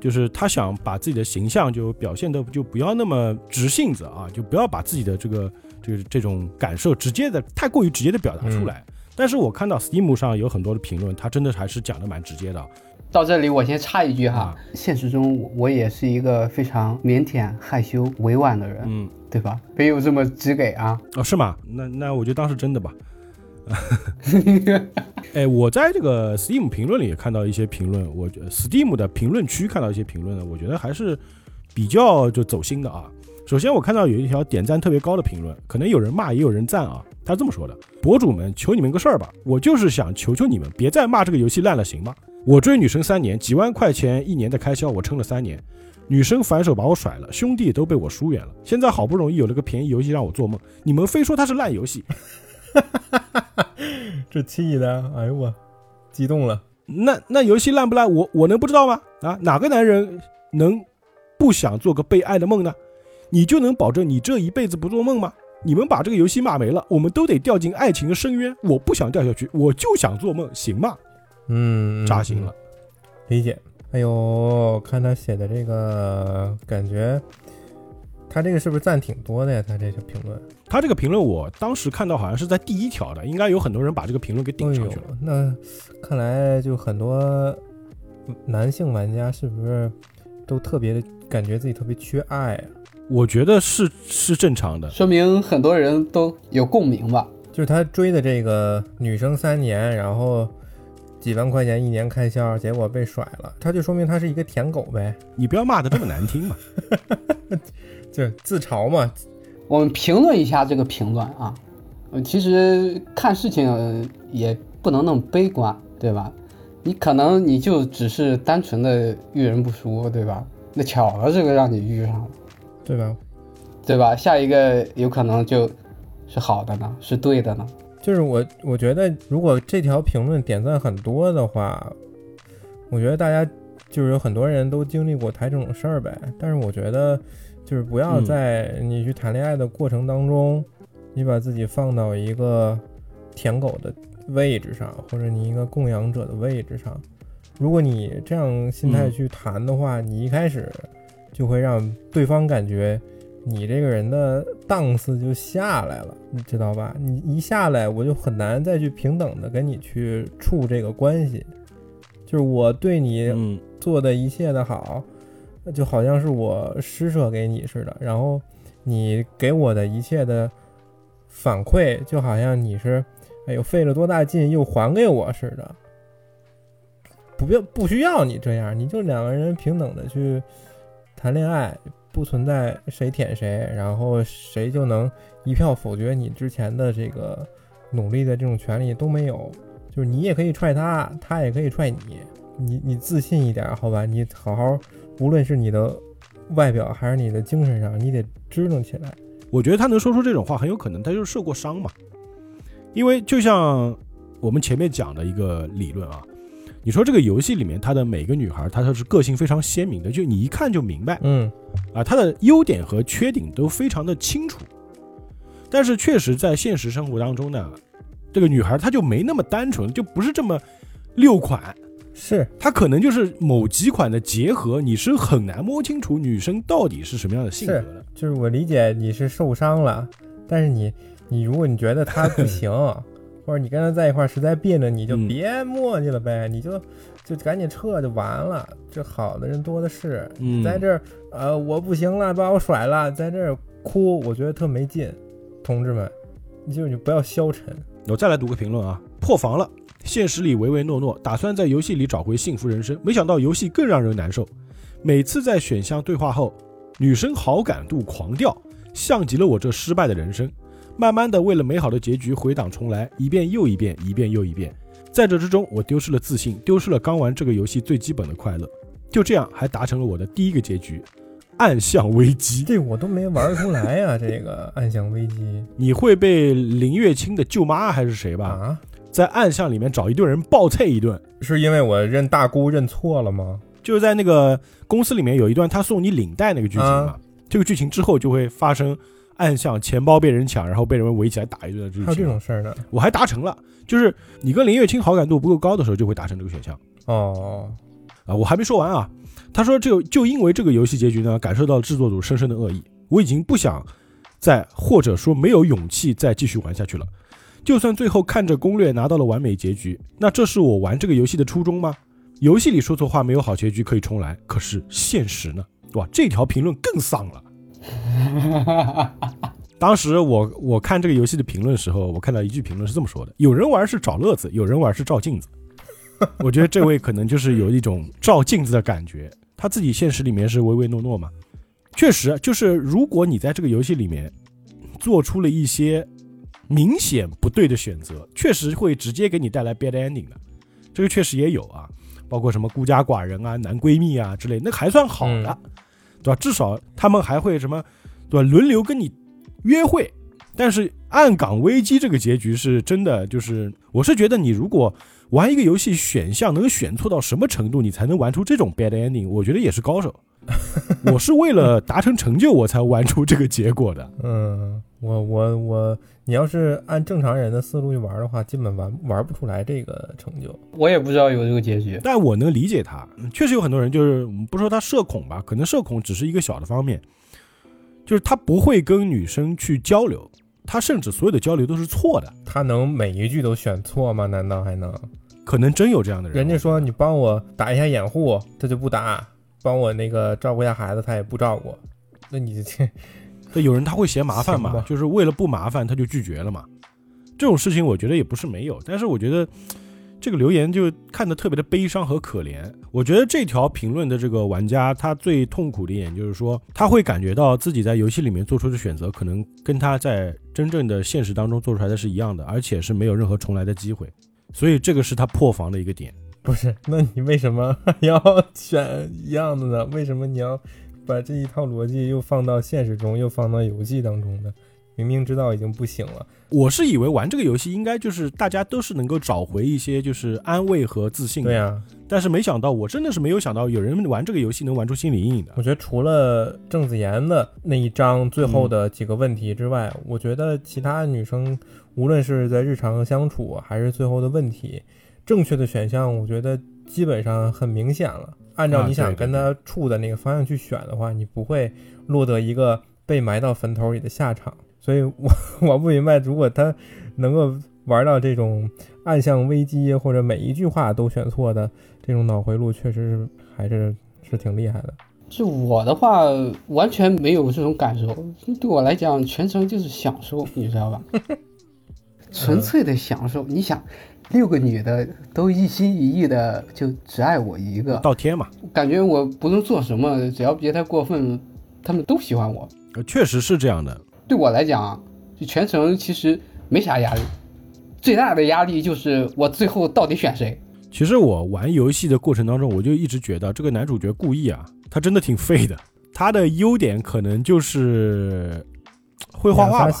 就是他想把自己的形象就表现的就不要那么直性子啊，就不要把自己的这个就是这种感受直接的太过于直接的表达出来。但是我看到 Steam 上有很多的评论，他真的还是讲的蛮直接的。到这里，我先插一句哈，现实中我也是一个非常腼腆、害羞、委婉的人，嗯，对吧？没有这么直给啊。哦，是吗？那那我就当是真的吧。哎，我在这个 Steam 评论里也看到一些评论，我 Steam 的评论区看到一些评论呢，我觉得还是比较就走心的啊。首先，我看到有一条点赞特别高的评论，可能有人骂也有人赞啊。他这么说的：“博主们，求你们个事儿吧，我就是想求求你们，别再骂这个游戏烂了，行吗？”我追女生三年，几万块钱一年的开销，我撑了三年，女生反手把我甩了，兄弟都被我疏远了。现在好不容易有了个便宜游戏让我做梦，你们非说它是烂游戏，这气的，哎呦我，激动了。那那游戏烂不烂，我我能不知道吗？啊，哪个男人能不想做个被爱的梦呢？你就能保证你这一辈子不做梦吗？你们把这个游戏骂没了，我们都得掉进爱情的深渊。我不想掉下去，我就想做梦，行吗？嗯，扎心了，理解。哎呦，看他写的这个，感觉他这个是不是赞挺多的呀？他这个评论，他这个评论，我当时看到好像是在第一条的，应该有很多人把这个评论给顶上去了。那看来就很多男性玩家是不是都特别的感觉自己特别缺爱啊？我觉得是是正常的，说明很多人都有共鸣吧。就是他追的这个女生三年，然后。几万块钱一年开销，结果被甩了，他就说明他是一个舔狗呗。你不要骂的这么难听嘛，就自嘲嘛。我们评论一下这个评论啊，嗯，其实看事情也不能那么悲观，对吧？你可能你就只是单纯的遇人不淑，对吧？那巧了这个让你遇上了，对吧？对吧？下一个有可能就是好的呢，是对的呢。就是我，我觉得如果这条评论点赞很多的话，我觉得大家就是有很多人都经历过谈这种事儿呗。但是我觉得，就是不要嗯在你去谈恋爱的过程当中，你把自己放到一个舔狗的位置上，或者你一个供养者的位置上。如果你这样心态嗯去谈的话，你一开始就会让对方感觉你这个人的档次就下来了，你知道吧？你一下来，我就很难再去平等的跟你去处这个关系。就是我对你嗯做的一切的好，就好像是我施舍给你似的，然后你给我的一切的反馈，就好像你是哎呦费了多大劲又还给我似的。不要不需要你这样，你就两个人平等的去谈恋爱，不存在谁舔谁，然后谁就能一票否决你之前的这个努力的这种权利都没有。就是你也可以踹他，他也可以踹你，你你自信一点，好吧？你好好，无论是你的外表还是你的精神上，你得支棱起来。我觉得他能说出这种话，很有可能他就是受过伤嘛。因为就像我们前面讲的一个理论啊，你说这个游戏里面，她的每个女孩，她都是个性非常鲜明的，就你一看就明白嗯啊，她的优点和缺点都非常的清楚。但是确实在现实生活当中呢，这个女孩她就没那么单纯，就不是这么六款，是它可能就是某几款的结合，你是很难摸清楚女生到底是什么样的性格的。就是我理解你是受伤了，但是你你如果你觉得他不行，或者你跟他在一块儿实在别扭，你就嗯别磨叽了呗，你就就赶紧撤就完了。这好的人多的是，嗯在这儿呃我不行了，把我甩了，在这儿哭，我觉得特没劲。同志们，你就你不要消沉。我再来读个评论啊，破防了。现实里唯唯诺诺，打算在游戏里找回幸福人生，没想到游戏更让人难受。每次在选项对话后，女生好感度狂掉，像极了我这失败的人生。慢慢的，为了美好的结局回档重来，一遍又一遍，一遍又一遍。在这之中，我丢失了自信，丢失了刚玩这个游戏最基本的快乐。就这样，还达成了我的第一个结局——暗象危机。这我都没玩出来呀、这个暗象危机你会被林月清的舅妈还是谁吧，啊，在暗巷里面找一堆人暴菜一顿。是因为我认大姑认错了吗？就是在那个公司里面有一段他送你领带那个剧情嘛，啊这个剧情之后就会发生暗巷钱包被人抢，然后被人围起来打一顿的剧情。还有这种，事儿呢？我还达成了，就是你跟林月清好感度不够高的时候就会达成这个选项哦，啊。我还没说完啊，他说这就因为这个游戏结局呢，感受到制作组深深的恶意，我已经不想再或者说没有勇气再继续玩下去了。就算最后看着攻略拿到了完美结局，那这是我玩这个游戏的初衷吗？游戏里说错话没有好结局可以重来，可是现实呢？哇，这条评论更丧了。当时我我看这个游戏的评论的时候，我看到一句评论是这么说的：有人玩是找乐子，有人玩是照镜子。我觉得这位可能就是有一种照镜子的感觉，他自己现实里面是唯唯诺诺嘛。确实，就是如果你在这个游戏里面做出了一些明显不对的选择，确实会直接给你带来 bad ending 的。这个确实也有啊，包括什么孤家寡人啊、男闺蜜啊之类，那还算好的，对吧？至少他们还会什么，对吧？轮流跟你约会。但是暗港危机这个结局是真的，就是我是觉得你如果玩一个游戏选项能选错到什么程度，你才能玩出这种 bad ending，我觉得也是高手。我是为了达成成就我才玩出这个结果的。嗯，我我我，你要是按正常人的思路去玩的话，基本玩玩不出来这个成就。我也不知道有这个结局。但我能理解他，嗯确实有很多人就是嗯不说他社恐吧，可能社恐只是一个小的方面，就是他不会跟女生去交流，他甚至所有的交流都是错的，他能每一句都选错吗？难道还能？可能真有这样的人。人家说你帮我打一下掩护，他就不打；帮我那个照顾一下孩子，他也不照顾。那你这对，有人他会嫌麻烦嘛，就是为了不麻烦他就拒绝了嘛。这种事情我觉得也不是没有，但是我觉得这个留言就看得特别的悲伤和可怜。我觉得这条评论的这个玩家他最痛苦的一点就是说，他会感觉到自己在游戏里面做出的选择可能跟他在真正的现实当中做出来的是一样的，而且是没有任何重来的机会。所以这个是他破防的一个点。不是？那你为什么要选一样的呢？为什么你要把这一套逻辑又放到现实中，又放到游戏当中的？明明知道已经不行了。我是以为玩这个游戏应该就是大家都是能够找回一些就是安慰和自信的，对呀、但是没想到，我真的是没有想到有人玩这个游戏能玩出心理阴影的。我觉得除了郑子妍的那一章最后的几个问题之外，我觉得其他女生无论是在日常相处还是最后的问题，正确的选项，我觉得基本上很明显了。按照啊你想跟他处的那个方向去选的话，你不会落得一个被埋到坟头里的下场。所以我我不明白，如果他能够玩到这种暗象危机或者每一句话都选错的这种脑回路，确实是还是是挺厉害的。就我的话，完全没有这种感受。对我来讲，全程就是享受，你知道吧？纯粹的享受。你想，六个女的都一心一意的就只爱我一个，倒贴嘛，感觉我不论做什么，只要别太过分，他们都喜欢我。呃确实是这样的。对我来讲，就全程其实没啥压力，最大的压力就是我最后到底选谁。其实我玩游戏的过程当中，我就一直觉得这个男主角故意啊，他真的挺废的。他的优点可能就是会画画吧，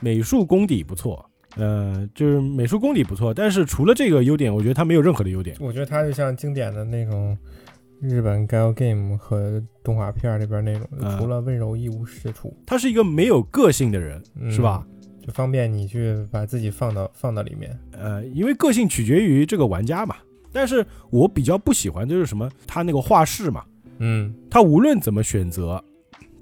美术功底不错，呃，就是美术功底不错。但是除了这个优点，我觉得他没有任何的优点。我觉得它就像经典的那种日本 gal game 和动画片里边那种，啊除了温柔一无是处，他是一个没有个性的人，嗯是吧？？就方便你去把自己放到放到里面。呃，因为个性取决于这个玩家嘛。但是我比较不喜欢就是什么，他那个画室嘛，嗯，他无论怎么选择，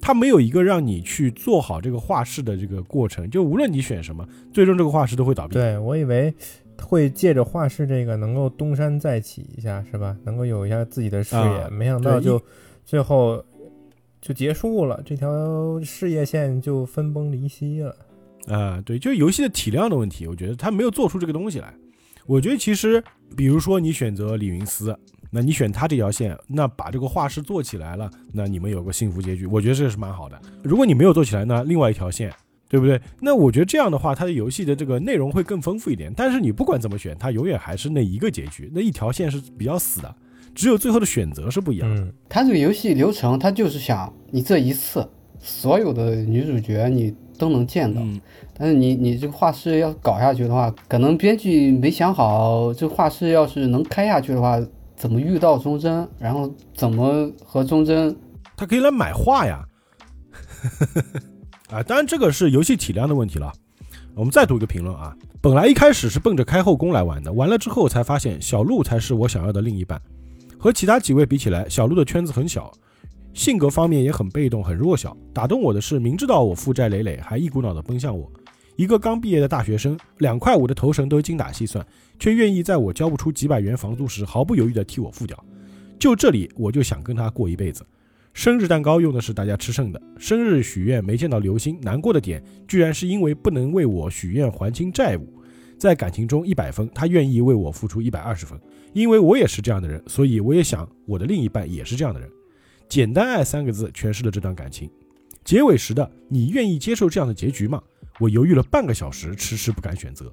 他没有一个让你去做好这个画室的这个过程。就无论你选什么，最终这个画室都会倒闭。对我以为会借着画室这个能够东山再起一下，是吧？能够有一下自己的事业，啊没想到就最后就结束了，这条事业线就分崩离析了。啊、对，就是游戏的体量的问题，我觉得他没有做出这个东西来。我觉得其实，比如说你选择李云思，那你选他这条线，那把这个画室做起来了，那你们有个幸福结局，我觉得这是蛮好的。如果你没有做起来那，另外一条线，对不对？那我觉得这样的话，它的游戏的这个内容会更丰富一点。但是你不管怎么选，它永远还是那一个结局，那一条线是比较死的，只有最后的选择是不一样的。嗯，他这个游戏流程，他就是想你这一次所有的女主角你都能见到，嗯，但是你你这个画室要搞下去的话，可能编剧没想好，这画室要是能开下去的话，怎么遇到忠贞，然后怎么和忠贞他可以来买画呀。啊，当然这个是游戏体量的问题了。我们再读一个评论啊，本来一开始是奔着开后宫来玩的，玩了之后才发现小鹿才是我想要的另一半。和其他几位比起来，小鹿的圈子很小，性格方面也很被动、很弱小。打动我的是，明知道我负债累累，还一股脑的奔向我。一个刚毕业的大学生，两块五的头绳都精打细算，却愿意在我交不出几百元房租时，毫不犹豫地替我付掉。就这里，我就想跟他过一辈子。生日蛋糕用的是大家吃剩的，生日许愿没见到流星，难过的点居然是因为不能为我许愿还清债务。在感情中一百分，他愿意为我付出一百二十分，因为我也是这样的人，所以我也想我的另一半也是这样的人。简单爱三个字诠释了这段感情。结尾时的你愿意接受这样的结局吗？我犹豫了半个小时，迟迟不敢选择。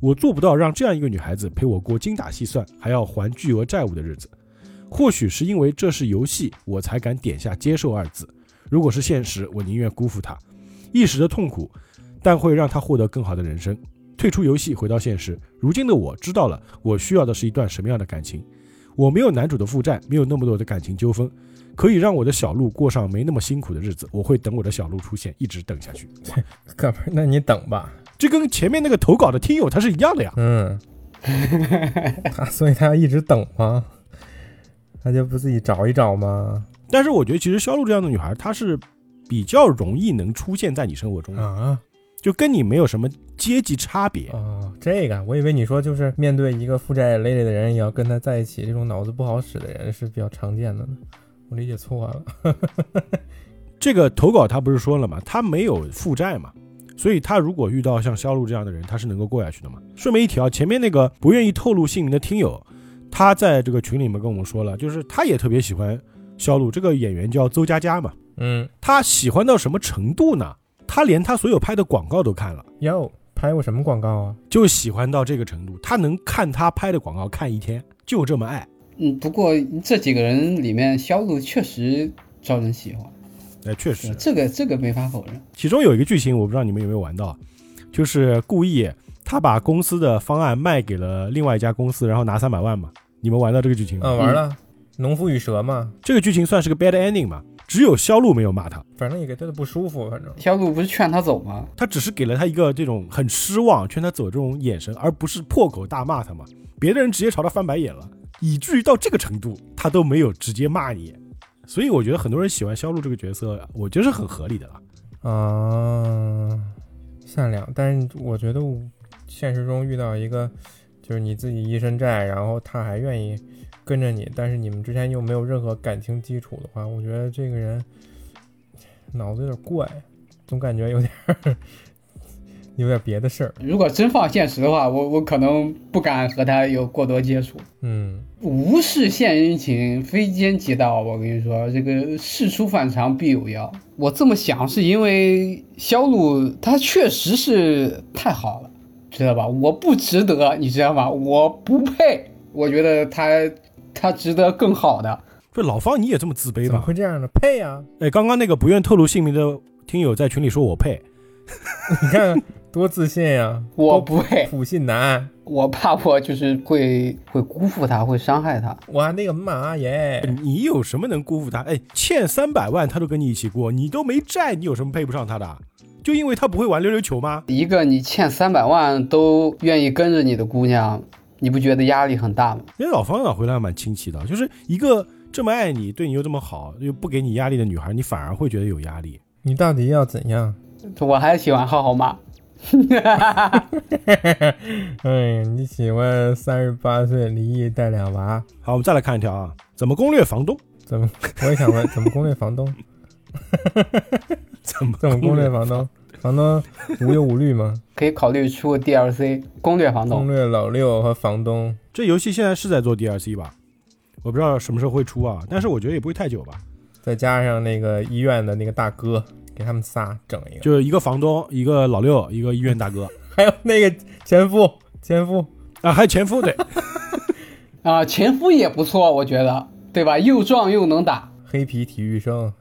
我做不到让这样一个女孩子陪我过精打细算还要还巨额债务的日子。或许是因为这是游戏，我才敢点下接受二字。如果是现实，我宁愿辜负她，一时的痛苦，但会让她获得更好的人生。退出游戏，回到现实。如今的我知道了，我需要的是一段什么样的感情。我没有男主的负债，没有那么多的感情纠纷，可以让我的小鹿过上没那么辛苦的日子。我会等我的小鹿出现，一直等下去。哥们儿，那你等吧。这跟前面那个投稿的听友他是一样的呀。嗯，他所以他要一直等吗？他就不自己找一找吗？但是我觉得，其实肖路这样的女孩，她是比较容易能出现在你生活中的，啊就跟你没有什么阶级差别。哦，这个我以为你说就是面对一个负债累累的人，也要跟他在一起，这种脑子不好使的人是比较常见的呢。我理解错了。这个投稿他不是说了吗？他没有负债嘛，所以他如果遇到像肖路这样的人，他是能够过下去的嘛。顺便一提啊，前面那个不愿意透露姓名的听友，他在这个群里面跟我们说了，就是他也特别喜欢肖路这个演员叫邹佳佳嘛，嗯，他喜欢到什么程度呢？他连他所有拍的广告都看了。哟，拍过什么广告啊？就喜欢到这个程度，他能看他拍的广告看一天，就这么爱。嗯，不过这几个人里面，肖路确实招人喜欢。哎，确实，这个这个没法否认。其中有一个剧情，我不知道你们有没有玩到，就是故意他把公司的方案卖给了另外一家公司，然后拿三百万嘛。你们玩到这个剧情吗？嗯，玩了。农夫与蛇嘛，这个剧情算是个 bad ending 嘛？只有肖路没有骂他，反正也给他的不舒服。反正肖路不是劝他走吗？他只是给了他一个这种很失望、劝他走这种眼神，而不是破口大骂他嘛。别的人直接朝他翻白眼了，以至于到这个程度，他都没有直接骂你。所以我觉得很多人喜欢肖路这个角色，我觉得是很合理的了。啊，善良，但是我觉得现实中遇到一个就是你自己一身债，然后他还愿意。跟着你，但是你们之间又没有任何感情基础的话，我觉得这个人脑子有点怪，总感觉有点 有点别的事儿。如果真放现实的话，我我可能不敢和他有过多接触。嗯，无事献殷勤，非奸即盗。我跟你说，这个事出反常必有妖。我这么想是因为肖路他确实是太好了，知道吧？我不值得，你知道吗？我不配。我觉得他。他值得更好的。不，老方你也这么自卑吗？怎么会这样呢？配啊！哎，刚刚那个不愿透露姓名的听友在群里说我配，你看多自信呀！我不配，普信男，我怕我就是会会辜负他，会伤害他。哇，那个妈耶！你有什么能辜负他？哎，欠三百万他都跟你一起过，你都没债，你有什么配不上他的？就因为他不会玩溜溜球吗？一个你欠三百万都愿意跟着你的姑娘。你不觉得压力很大吗？因为老方长回来蛮清奇的，就是一个这么爱你、对你又这么好、又不给你压力的女孩，你反而会觉得有压力。你到底要怎样？我还喜欢浩浩妈。哎，你喜欢三十八岁离异带俩娃？好，我们再来看一条啊，怎么攻略房东？怎么？我也想问，怎么攻略房东？怎么怎么攻略房东？房东无忧无虑吗？可以考虑出 DLC 攻略房东，攻略老六和房东。这游戏现在是在做 DLC 吧？我不知道什么时候会出啊，但是我觉得也不会太久吧。再加上那个医院的那个大哥，给他们仨整一个，就是一个房东，一个老六，一个医院大哥，还有那个前夫，前夫啊，还有前夫对，啊，前夫也不错，我觉得，对吧？又壮又能打，黑皮体育生。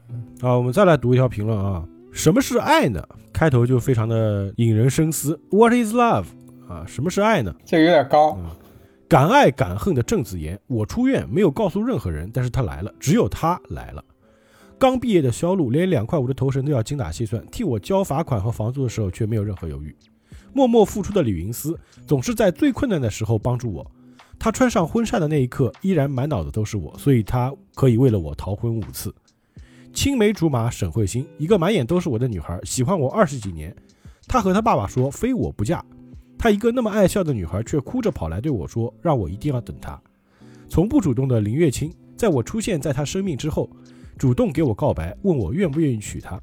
啊，我们再来读一条评论啊，什么是爱呢？开头就非常的引人深思。What is love？啊，什么是爱呢？这有点高。敢爱敢恨的郑子言，我出院没有告诉任何人，但是他来了，只有他来了。刚毕业的肖路，连两块五的头绳都要精打细算，替我交罚款和房租的时候却没有任何犹豫。默默付出的李云思，总是在最困难的时候帮助我。他穿上婚纱的那一刻，依然满脑子都是我，所以他可以为了我逃婚五次。青梅竹马沈慧欣，一个满眼都是我的女孩，喜欢我二十几年。她和她爸爸说非我不嫁。她一个那么爱笑的女孩，却哭着跑来对我说，让我一定要等她。从不主动的林月清，在我出现在她生命之后，主动给我告白，问我愿不愿意娶她。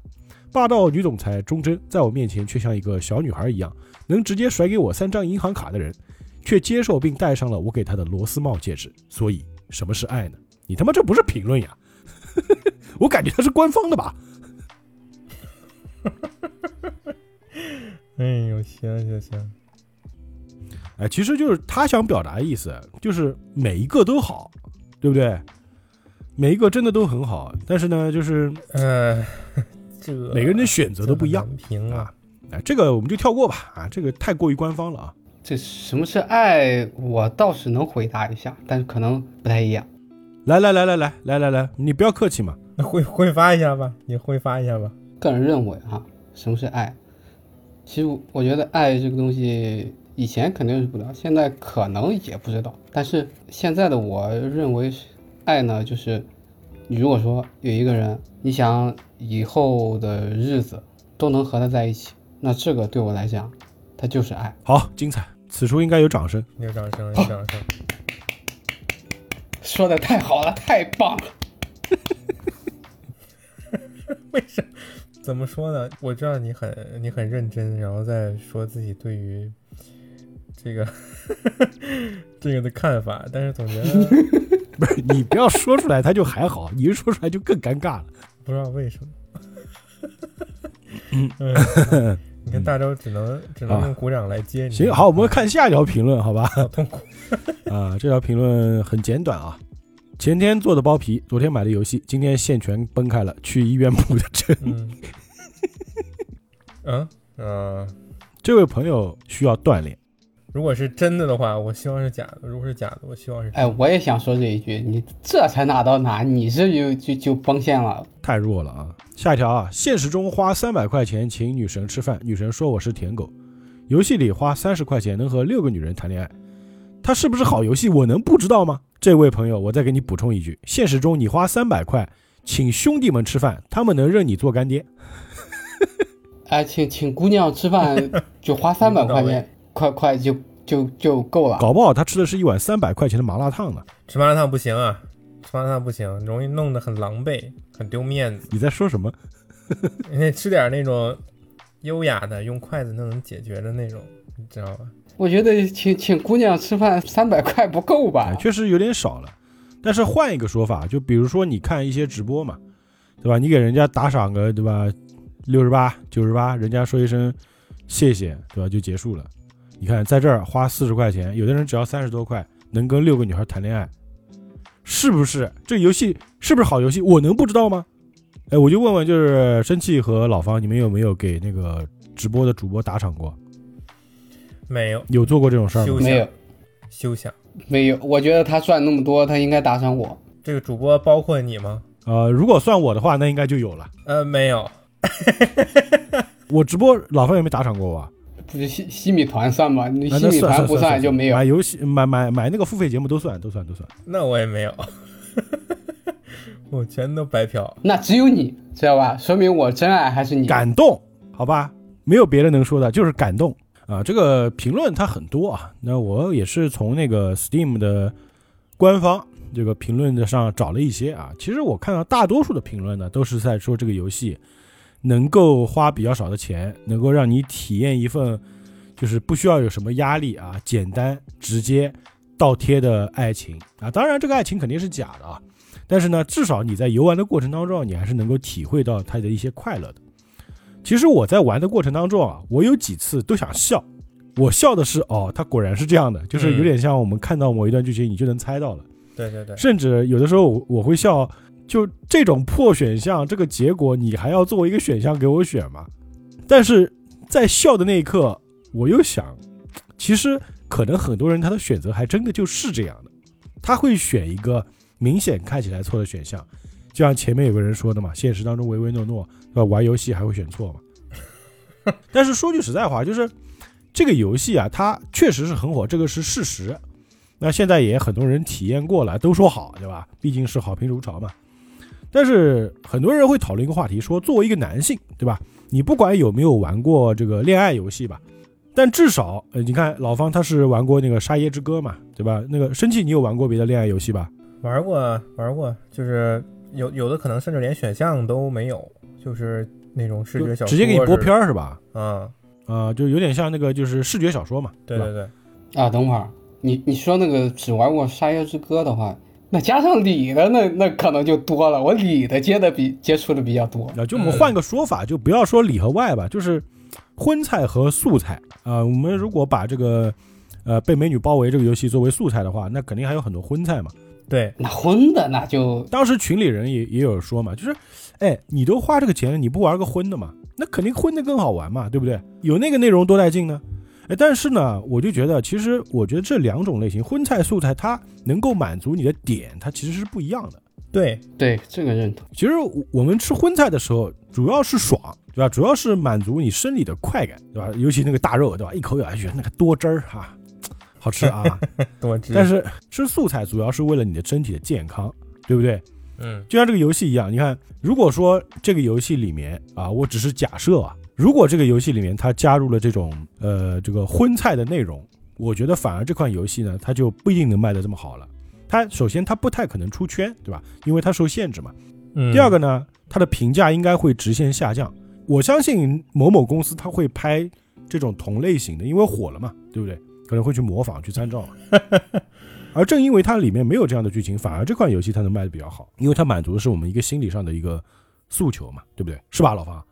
霸道女总裁钟真，在我面前却像一个小女孩一样，能直接甩给我三张银行卡的人，却接受并戴上了我给她的螺丝帽戒指。所以，什么是爱呢？你他妈这不是评论呀！我感觉他是官方的吧？哎呦，行行行！哎，其实就是他想表达的意思，就是每一个都好，对不对？每一个真的都很好，但是呢，就是呃，这个每个人的选择都不一样。评啊！哎，这个我们就跳过吧。啊，这个太过于官方了啊。这什么是爱？我倒是能回答一下，但是可能不太一样。来来来来来来来来，你不要客气嘛。会会发一下吧，你挥发一下吧。个人认为哈，什么是爱？其实我觉得爱这个东西，以前肯定是不知道，现在可能也不知道。但是现在的我认为，爱呢，就是你如果说有一个人，你想以后的日子都能和他在一起，那这个对我来讲，他就是爱。好，精彩！此处应该有掌声，有掌声，有掌声。说的太好了，太棒了。为什么？怎么说呢？我知道你很你很认真，然后再说自己对于这个 这个的看法，但是总觉得 不是你不要说出来，他就还好；你一说出来就更尴尬了。不知道为什么。嗯，你看大周只能只能用鼓掌来接你。行，好，我们看下一条评论，好吧？好痛苦啊！这条评论很简短啊。前天做的包皮，昨天买的游戏，今天线全崩开了，去医院补的针。嗯，嗯嗯，这位朋友需要锻炼，如果是真的的话，我希望是假的；如果是假的，我希望是真哎，我也想说这一句，你这才哪到哪，你这就就就崩线了。太弱了啊！下一条啊，现实中花三百块钱请女神吃饭，女神说我是舔狗；游戏里花三十块钱能和六个女人谈恋爱，它是不是好游戏？我能不知道吗？这位朋友，我再给你补充一句：现实中你花三百块请兄弟们吃饭，他们能认你做干爹。哎，请请姑娘吃饭就花三百块钱，快快就就就够了。搞不好他吃的是一碗三百块钱的麻辣烫呢。吃麻辣烫不行啊，吃麻辣烫不行，容易弄得很狼狈，很丢面子。你在说什么？你得吃点那种优雅的，用筷子就能解决的那种，你知道吧？我觉得请请姑娘吃饭三百块不够吧，？确实有点少了。但是换一个说法，就比如说你看一些直播嘛，对吧？你给人家打赏个，对吧？六十八、九十八，人家说一声谢谢，对吧？就结束了。你看在这儿花四十块钱，有的人只要三十多块，能跟六个女孩谈恋爱，是不是？这游戏是不是好游戏？我能不知道吗？哎，我就问问，就是生气和老方，你们有没有给那个直播的主播打赏过？没有有做过这种事儿吗？没有休想。没有，我觉得他赚那么多，他应该打赏我。这个主播包括你吗？呃，如果算我的话，那应该就有了。呃，没有。我直播老方有没有打赏过我啊？不是西西米团算吗？西米团不算算就没有买。游戏买买买那个付费节目都算都算都算。那我也没有，我全都白嫖。那只有你知道吧？说明我真爱还是你。感动，好吧，没有别的能说的，就是感动啊。这个评论它很多啊，那我也是从那个 Steam 的官方这个评论的上找了一些啊。其实我看到大多数的评论呢，都是在说这个游戏能够花比较少的钱，能够让你体验一份就是不需要有什么压力啊，简单直接倒贴的爱情啊。当然，这个爱情肯定是假的啊。但是呢，至少你在游玩的过程当中，你还是能够体会到它的一些快乐的。其实我在玩的过程当中啊，我有几次都想笑。我笑的是哦，他果然是这样的，就是有点像我们看到某一段剧情，你就能猜到了。对对对，甚至有的时候我我会笑，就这种破选项，这个结果你还要作为一个选项给我选吗？但是在笑的那一刻，我又想，其实可能很多人他的选择还真的就是这样的，他会选一个明显看起来错的选项，就像前面有个人说的嘛，现实当中唯唯诺诺，对吧？玩游戏还会选错嘛？但是说句实在话，就是这个游戏啊，它确实是很火，这个是事实。那现在也很多人体验过了，都说好，对吧？毕竟是好评如潮嘛。但是很多人会讨论一个话题，说作为一个男性，对吧？你不管有没有玩过这个恋爱游戏吧，但至少，呃，你看老方他是玩过那个《沙耶之歌》嘛，对吧？那个生气，你有玩过别的恋爱游戏吧？玩过玩过，就是有有的可能甚至连选项都没有，就是那种视觉小说直接给你播片儿是吧？嗯、啊、就有点像那个就是视觉小说嘛，对对对，啊，等会儿，你你说那个只玩过《沙耶之歌》的话，那加上李的那那可能就多了。我李的接的比接触的比较多。啊，就我们换个说法，就不要说里和外吧，就是荤菜和素菜啊、我们如果把这个呃被美女包围这个游戏作为素菜的话，那肯定还有很多荤菜嘛。对，那荤的那就当时群里人也也有说嘛，就是，哎，你都花这个钱了，你不玩个荤的嘛？那肯定荤的更好玩嘛，对不对？有那个内容多带劲呢。哎，但是呢，我就觉得，其实我觉得这两种类型，荤菜、素菜，它能够满足你的点，它其实是不一样的。对，对这个认同。其实我我们吃荤菜的时候，主要是爽，对吧？主要是满足你生理的快感，对吧？尤其那个大肉，对吧？一口咬下去，那个多汁儿哈、好吃啊。但是吃素菜主要是为了你的身体的健康，对不对？嗯，就像这个游戏一样，你看，如果说这个游戏里面啊，我只是假设啊，如果这个游戏里面它加入了这种呃这个荤菜的内容，我觉得反而这款游戏呢，它就不一定能卖得这么好了。它首先它不太可能出圈，对吧？因为它受限制嘛。嗯第二个呢，它的评价应该会直线下降。我相信某某公司它会拍这种同类型的，因为火了嘛，对不对？可能会去模仿、去参照。而正因为它里面没有这样的剧情，反而这款游戏它能卖的比较好，因为它满足的是我们一个心理上的一个诉求嘛，对不对？是吧，老方？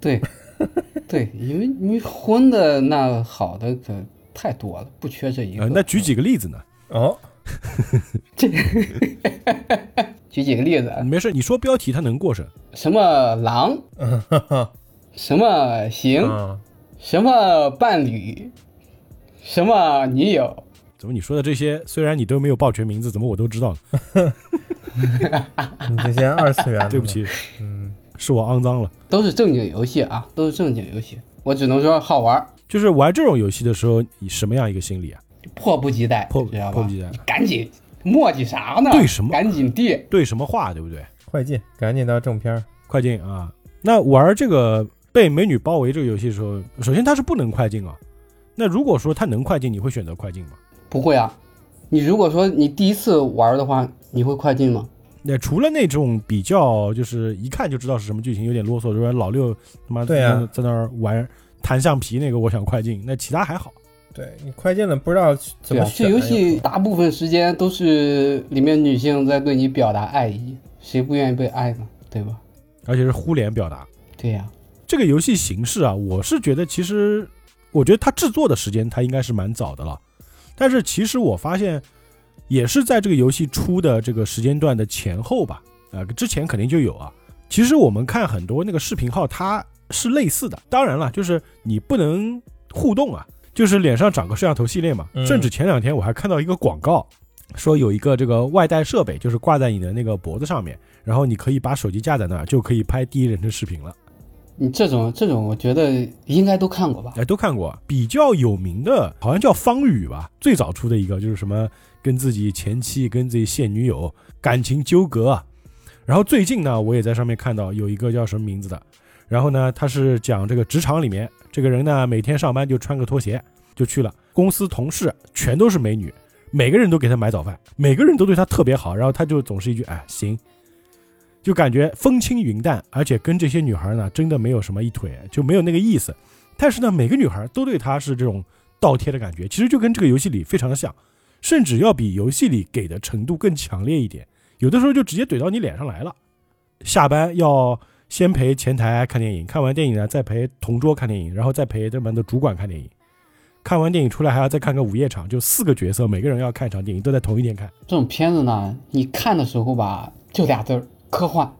对，对，因为你荤的那好的可太多了，不缺这一个。呃，那举几个例子呢？哦，这 举几个例子，没事，你说标题它能过审。什么狼，什么行，啊，什么伴侣，什么你有，怎么你说的这些，虽然你都没有报全名字，怎么我都知道呢？你这些二次元，对不，起，嗯，是我肮脏了。都是正经游戏啊，都是正经游戏。我只能说好玩，就是玩这种游戏的时候，你什么样一个心理啊？迫不及待，迫？迫不及待赶紧磨叽啥呢？对什么赶紧递。对什么话，对不对？快进，赶紧到正片儿。快进啊！那玩这个被美女包围这个游戏的时候，首先它是不能快进啊。那如果说它能快进，你会选择快进吗？不会啊，你如果说你第一次玩的话，你会快进吗？那除了那种比较，就是一看就知道是什么剧情，有点啰嗦，就是老六他妈对啊在那儿玩弹橡皮那个，我想快进。那其他还好。对你快进了，不知道怎么选。这游戏大部分时间都是里面女性在对你表达爱意，谁不愿意被爱呢？对吧？而且是呼脸表达。对呀、这个游戏形式啊，我是觉得其实，我觉得它制作的时间它应该是蛮早的了，但是其实我发现，也是在这个游戏出的这个时间段的前后吧，啊、之前肯定就有啊。其实我们看很多那个视频号，它是类似的，当然了，就是你不能互动啊，就是脸上长个摄像头系列嘛。嗯甚至前两天我还看到一个广告，说有一个这个外带设备，就是挂在你的那个脖子上面，然后你可以把手机架在那儿，就可以拍第一人称视频了。你这种这种，我觉得应该都看过吧？哎，都看过，比较有名的，好像叫方宇吧，最早出的一个就是什么跟自己前妻、跟自己现女友感情纠葛。然后最近呢，我也在上面看到有一个叫什么名字的，然后呢，他是讲这个职场里面这个人呢，每天上班就穿个拖鞋就去了，公司同事全都是美女，每个人都给他买早饭，每个人都对他特别好，然后他就总是一句哎行，就感觉风轻云淡，而且跟这些女孩呢真的没有什么一腿，就没有那个意思。但是呢，每个女孩都对他是这种倒贴的感觉，其实就跟这个游戏里非常的像，甚至要比游戏里给的程度更强烈一点。有的时候就直接怼到你脸上来了。下班要先陪前台看电影，看完电影呢再陪同桌看电影，然后再陪他们的主管看电影。看完电影出来还要再看个午夜场，就四个角色，每个人要看一场电影，都在同一天看，这种片子呢，你看的时候吧，就俩字儿科幻。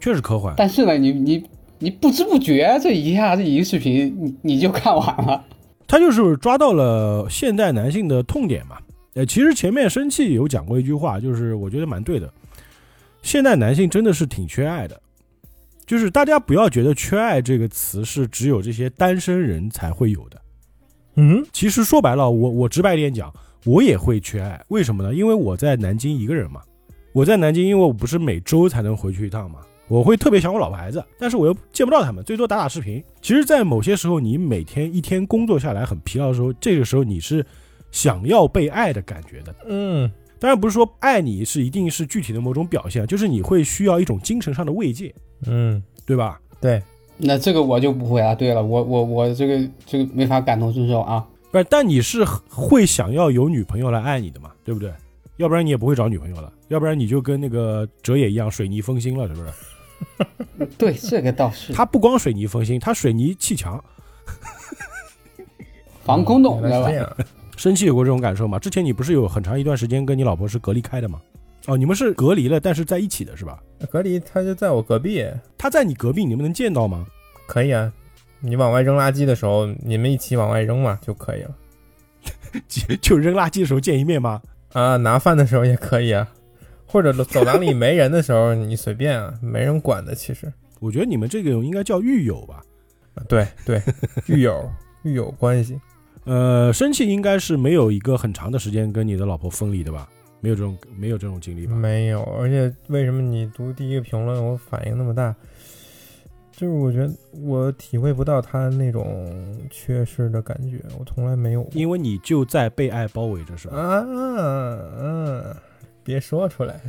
确实科幻。但是呢，你你你不知不觉这一下这一个视频你你就看完了。他就是抓到了现代男性的痛点嘛。呃，其实前面生气有讲过一句话，就是我觉得蛮对的，现代男性真的是挺缺爱的。就是大家不要觉得“缺爱”这个词是只有这些单身人才会有的。嗯，其实说白了，我我直白一点讲，我也会缺爱。为什么呢？因为我在南京一个人嘛。我在南京，因为我不是每周才能回去一趟嘛，我会特别想我老婆孩子，但是我又见不到他们，最多打打视频。其实，在某些时候，你每天一天工作下来很疲劳的时候，这个时候你是想要被爱的感觉的。嗯，当然不是说爱你是一定是具体的某种表现，就是你会需要一种精神上的慰藉，嗯，对吧？对，那这个我就不会啊。对了，我我我这个这个没法感同身受啊。不是，但你是会想要有女朋友来爱你的嘛，对不对？要不然你也不会找女朋友了，要不然你就跟那个哲野一样水泥封心了，是不是？对，这个倒是他不光水泥封心，他水泥砌墙。防空洞，知道吧。生气有过这种感受吗？之前你不是有很长一段时间跟你老婆是隔离开的吗？哦，你们是隔离了，但是在一起的是吧？隔离他就在我隔壁，他在你隔壁，你们能见到吗？可以啊。你往外扔垃圾的时候，你们一起往外扔嘛就可以了。就扔垃圾的时候见一面吗？啊，拿饭的时候也可以啊，或者走廊里没人的时候，你随便啊，没人管的。其实，我觉得你们这个应该叫狱友吧。啊对对，狱友狱友关系，呃，生气应该是没有一个很长的时间跟你的老婆分离的吧？没有这种没有这种经历吧？没有。而且为什么你读第一个评论我反应那么大？就是我觉得我体会不到他那种缺失的感觉，我从来没有过。因为你就在被爱包围着，是吧？啊嗯，别说出来。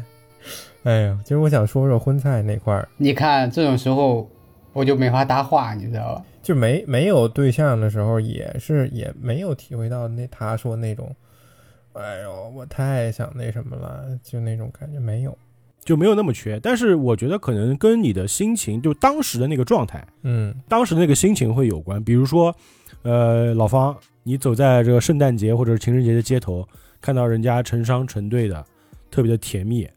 哎呀，其实我想说说荤菜那块儿，你看这种时候我就没法搭话，你知道吧？就没没有对象的时候，也是也没有体会到那他说那种，哎呦，我太想那什么了，就那种感觉没有。就没有那么缺。但是我觉得可能跟你的心情，就当时的那个状态，嗯当时那个心情会有关。比如说，呃，老方，你走在这个圣诞节或者是情人节的街头，看到人家成双成对的，特别的甜蜜，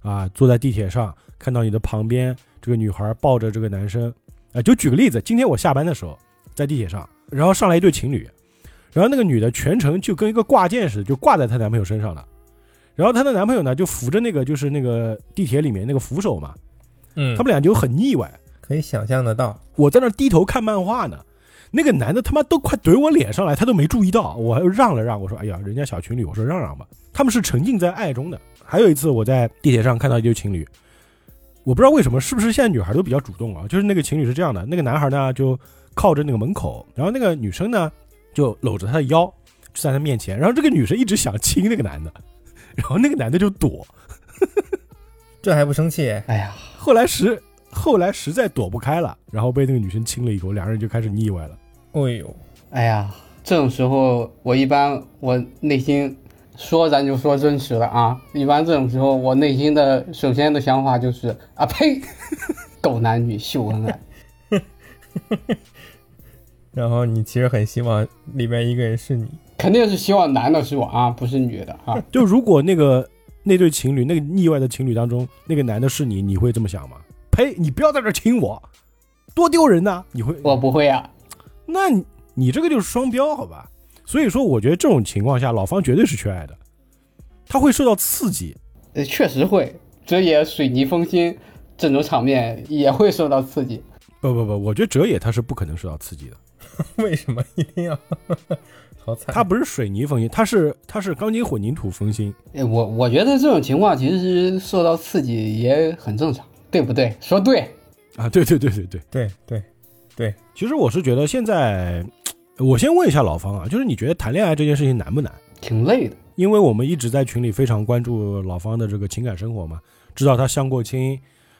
啊，坐在地铁上看到你的旁边这个女孩抱着这个男生，啊，就举个例子，今天我下班的时候在地铁上，然后上来一对情侣，然后那个女的全程就跟一个挂件似的，就挂在她男朋友身上了，然后她的男朋友呢就扶着那个就是那个地铁里面那个扶手嘛，嗯，他们俩就很腻歪。可以想象得到，我在那低头看漫画呢，那个男的他妈都快怼我脸上来，他都没注意到，我还让了让，我说哎呀，人家小情侣，我说让让吧，他们是沉浸在爱中的。还有一次我在地铁上看到一对情侣，我不知道为什么，是不是现在女孩都比较主动啊？就是那个情侣是这样的，那个男孩呢就靠着那个门口，然后那个女生呢就搂着他的腰，就在他面前，然后这个女生一直想亲那个男的，然后那个男的就躲，这还不生气？哎呀，后来实后来实在躲不开了，然后被那个女生亲了一口，两人就开始腻歪了。哎呦，哎呀，这种时候我一般我内心说咱就说真实了啊，一般这种时候我内心的首先的想法就是啊呸，狗男女秀恩爱。然后你其实很希望里面一个人是你，肯定是希望男的是我啊，不是女的啊。就如果那个 那对情侣，那个腻歪的情侣当中，那个男的是你，你会这么想吗？呸！你不要在这亲我，多丢人呐！你会？我不会啊，那你你这个就是双标，好吧？所以说，我觉得这种情况下，老方绝对是缺爱的，他会受到刺激。呃，确实会，哲野水泥封心这种场面也会受到刺激。不不不，我觉得哲野他是不可能受到刺激的，为什么一定要？好惨！他不是水泥封心，它是它是钢筋混凝土封心。哎，我我觉得这种情况其实受到刺激也很正常，对不对？说对。啊，对对对对对，对对对，其实我是觉得现在，我先问一下老方啊，就是你觉得谈恋爱这件事情难不难？挺累的。因为我们一直在群里非常关注老方的这个情感生活嘛，知道他相过亲，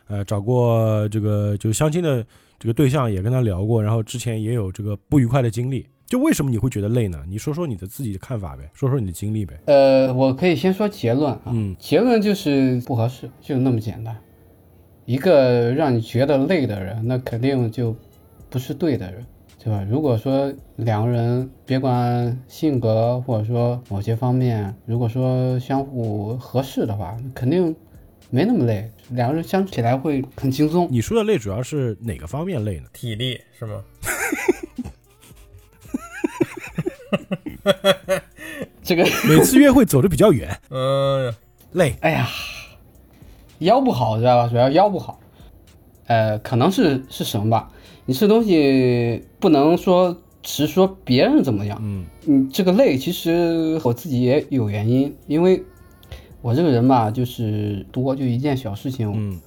呃，找过这个就相亲的这个对象也跟他聊过，然后之前也有这个不愉快的经历。就为什么你会觉得累呢？你说说你的自己的看法呗，说说你的经历呗。呃，我可以先说结论啊，嗯结论就是不合适，就那么简单。一个让你觉得累的人，那肯定就不是对的人，对吧？如果说两个人别管性格或者说某些方面，如果说相互合适的话，肯定没那么累，两个人相处起来会很轻松。你说的累主要是哪个方面累呢？体力是吗？这个，每次约会走的比较远，嗯，累。哎呀，腰不好知道吧？主要腰不好，呃，可能是是什么吧？你吃东西不能说只说别人怎么样，嗯。你这个累，其实我自己也有原因，因为我这个人吧，就是多就一件小事情，嗯。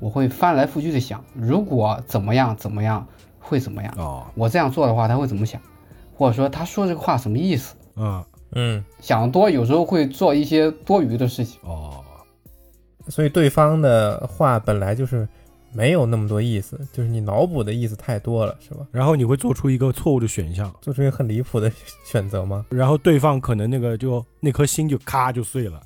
我会翻来覆去的想，如果怎么样怎么样会怎么样，哦。我这样做的话他会怎么想，或者说他说这个话什么意思？啊嗯，想得多有时候会做一些多余的事情。哦，所以对方的话本来就是没有那么多意思，就是你脑补的意思太多了，是吧？然后你会做出一个错误的选项，做出一个很离谱的选择吗？然后对方可能那个就那颗心就咔就碎了，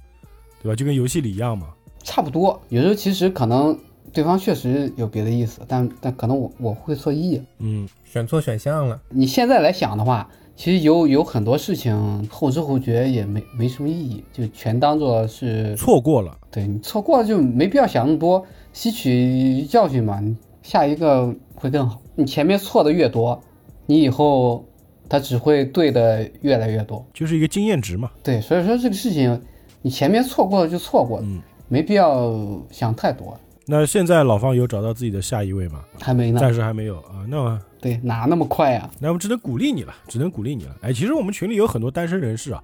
对吧？就跟游戏里一样嘛。差不多，有时候其实可能对方确实有别的意思，但但可能我我会错意。嗯选错选项了，你现在来想的话，其实有有很多事情后知后觉也没没什么意义，就全当做是错过了。对你错过了就没必要想那么多，吸取教训嘛，下一个会更好。你前面错的越多，你以后他只会对的越来越多。就是一个经验值嘛。对，所以说这个事情你前面错过了就错过了，嗯，没必要想太多。那现在老方有找到自己的下一位吗？还没呢，暂时还没有啊。那么对，哪那么快啊、那我们只能鼓励你了，只能鼓励你了。哎，其实我们群里有很多单身人士啊，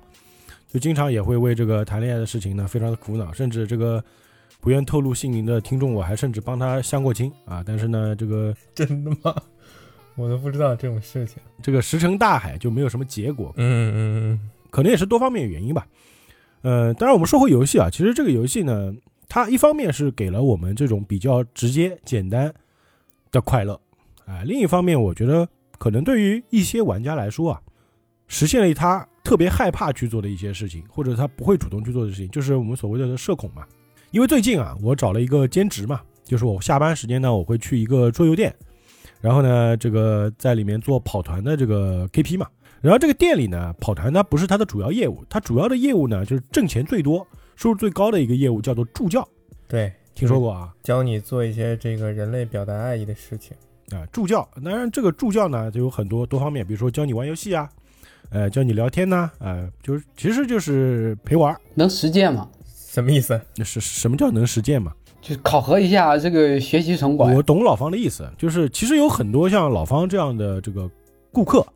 就经常也会为这个谈恋爱的事情呢非常的苦恼，甚至这个不愿透露姓名的听众，我还甚至帮他相过亲啊。但是呢，这个 真的吗？我都不知道这种事情。这个石沉大海就没有什么结果，嗯嗯嗯可能也是多方面原因吧。呃，当然我们说回游戏啊，其实这个游戏呢，它一方面是给了我们这种比较直接简单的快乐，啊、另一方面我觉得可能对于一些玩家来说啊，实现了他特别害怕去做的一些事情，或者他不会主动去做的事情，就是我们所谓的社恐嘛。因为最近啊，我找了一个兼职嘛，就是我下班时间呢，我会去一个桌游店，然后呢，这个在里面做跑团的这个 KP 嘛。然后这个店里呢，跑团它不是它的主要业务，它主要的业务呢就是挣钱最多、收入最高的一个业务叫做助教，对，听说过啊？教你做一些这个人类表达爱意的事情。啊，助教，当然这个助教呢就有很多多方面，比如说教你玩游戏啊，呃，教你聊天呐、呃，就是其实就是陪玩。能实践吗？什么意思？那是什么叫能实践嘛？就是考核一下这个学习成果。我懂老方的意思，就是其实有很多像老方这样的这个顾客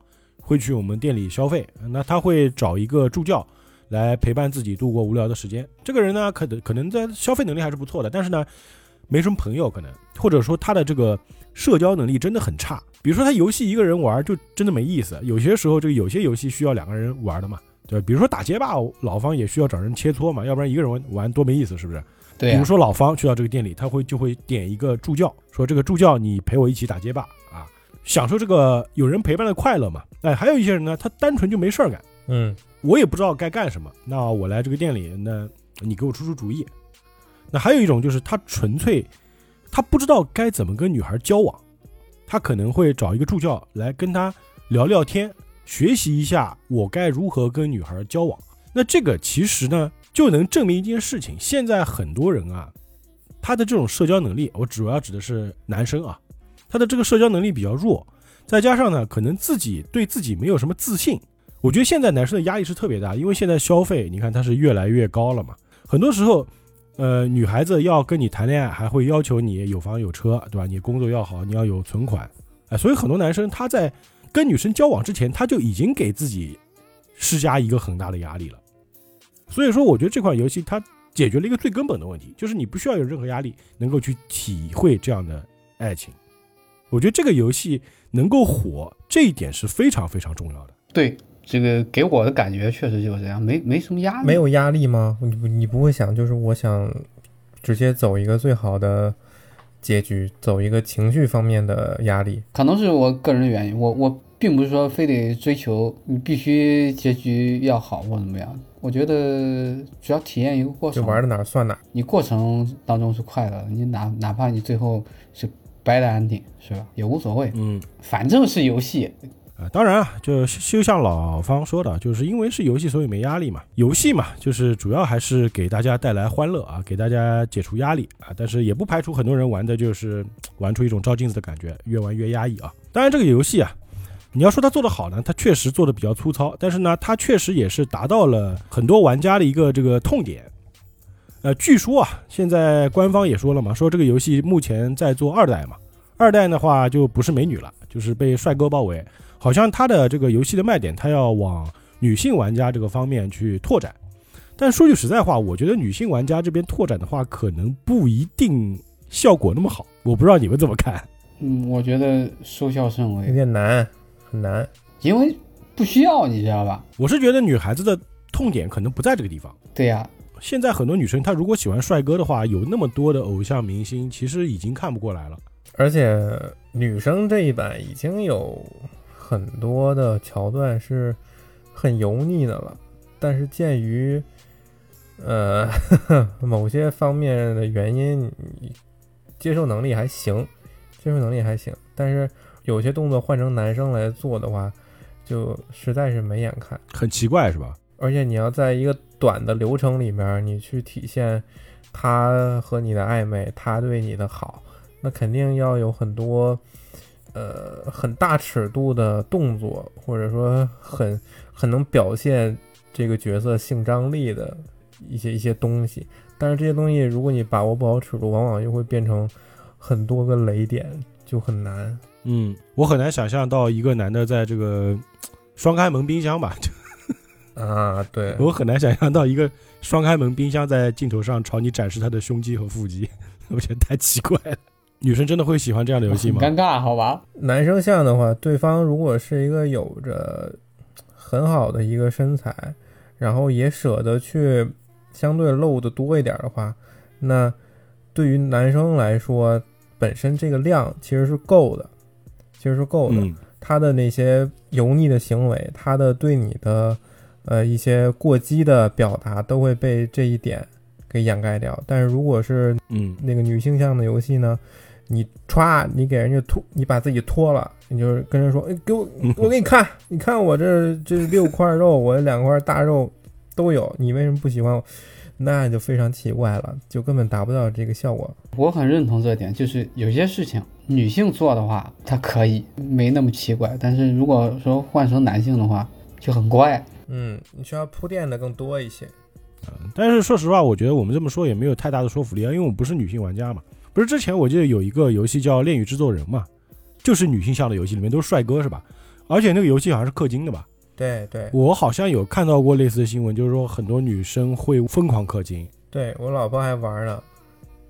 会去我们店里消费，那他会找一个助教来陪伴自己度过无聊的时间。这个人呢，可能可能在消费能力还是不错的，但是呢，没什么朋友，可能或者说他的这个社交能力真的很差。比如说他游戏一个人玩就真的没意思，有些时候这个有些游戏需要两个人玩的嘛，对？比如说打街霸，老方也需要找人切磋嘛，要不然一个人玩玩多没意思，是不是？对啊、比如说老方去到这个店里，他会就会点一个助教，说这个助教你陪我一起打街霸啊，享受这个有人陪伴的快乐嘛。哎，还有一些人呢，他单纯就没事儿干，嗯，我也不知道该干什么，那我来这个店里，那你给我出出主意。那还有一种就是他纯粹他不知道该怎么跟女孩交往，他可能会找一个助教来跟他聊聊天，学习一下我该如何跟女孩交往。那这个其实呢，就能证明一件事情：现在很多人啊，他的这种社交能力，我主要指的是男生啊，他的这个社交能力比较弱，再加上呢，可能自己对自己没有什么自信。我觉得现在男生的压力是特别大，因为现在消费，你看它是越来越高了嘛。很多时候，呃，女孩子要跟你谈恋爱，还会要求你有房有车，对吧？你工作要好，你要有存款，哎、所以很多男生他在跟女生交往之前，他就已经给自己施加一个很大的压力了。所以说，我觉得这款游戏它解决了一个最根本的问题，就是你不需要有任何压力，能够去体会这样的爱情。我觉得这个游戏能够火，这一点是非常非常重要的。对，这个给我的感觉确实就是这样，没没什么压力。没有压力吗？你不你不会想，就是我想直接走一个最好的结局，走一个情绪方面的压力。可能是我个人的原因，我我并不是说非得追求你必须结局要好或怎么样，我觉得只要体验一个过程，就玩到哪儿算哪儿。你过程当中是快乐的，你哪哪怕你最后是 bad ending 是吧，也无所谓，嗯，反正是游戏，当然啊，就就像老方说的，就是因为是游戏，所以没压力嘛。游戏嘛，就是主要还是给大家带来欢乐啊，给大家解除压力啊。但是也不排除很多人玩的就是玩出一种照镜子的感觉，越玩越压抑啊。当然，这个游戏啊，你要说它做得好呢，它确实做的比较粗糙，但是呢，它确实也是达到了很多玩家的一个这个痛点。呃，据说啊，现在官方也说了嘛，说这个游戏目前在做二代嘛，二代的话就不是美女了，就是被帅哥包围。好像它的这个游戏的卖点，它要往女性玩家这个方面去拓展。但说句实在话，我觉得女性玩家这边拓展的话，可能不一定效果那么好。我不知道你们怎么看？嗯，我觉得收效甚微有，点难，很难。因为不需要，你知道吧？我是觉得女孩子的痛点可能不在这个地方。对呀、现在很多女生她如果喜欢帅哥的话，有那么多的偶像明星，其实已经看不过来了。而且女生这一版已经有很多的桥段是很油腻的了，但是鉴于呃 某些方面的原因，你接受能力还行，接受能力还行，但是有些动作换成男生来做的话，就实在是没眼看。很奇怪是吧？而且你要在一个短的流程里面，你去体现他和你的暧昧，他对你的好，那肯定要有很多呃很大尺度的动作，或者说很很能表现这个角色性张力的一些一些东西。但是这些东西，如果你把握不好尺度，往往又会变成很多个雷点，就很难。嗯，我很难想象到一个男的在这个双开门冰箱吧，啊，对，我很难想象到一个双开门冰箱在镜头上朝你展示他的胸肌和腹肌，我觉得太奇怪了。女生真的会喜欢这样的游戏吗？很尴尬，好吧？男生像的话，对方如果是一个有着很好的一个身材，然后也舍得去相对露的多一点的话，那对于男生来说，本身这个量其实是够的，其实是够的。嗯，他的那些油腻的行为，他的对你的呃一些过激的表达，都会被这一点给掩盖掉。但是如果是嗯，那个女性向的游戏呢，你歘，你给人家脱，你把自己脱了，你就是跟人说，哎，给我，我给你看，你看我这这六块肉，我两块大肉都有，你为什么不喜欢我？那就非常奇怪了，就根本达不到这个效果。我很认同这点，就是有些事情女性做的话，她可以没那么奇怪，但是如果说换成男性的话，就很怪。嗯，你需要铺垫的更多一些。嗯但是说实话，我觉得我们这么说也没有太大的说服力啊，因为我们不是女性玩家嘛。不是之前我记得有一个游戏叫《恋与制作人》嘛，就是女性向的游戏，里面都是帅哥是吧？而且那个游戏好像是氪金的吧？对对，我好像有看到过类似的新闻，就是说很多女生会疯狂氪金。对我老婆还玩呢，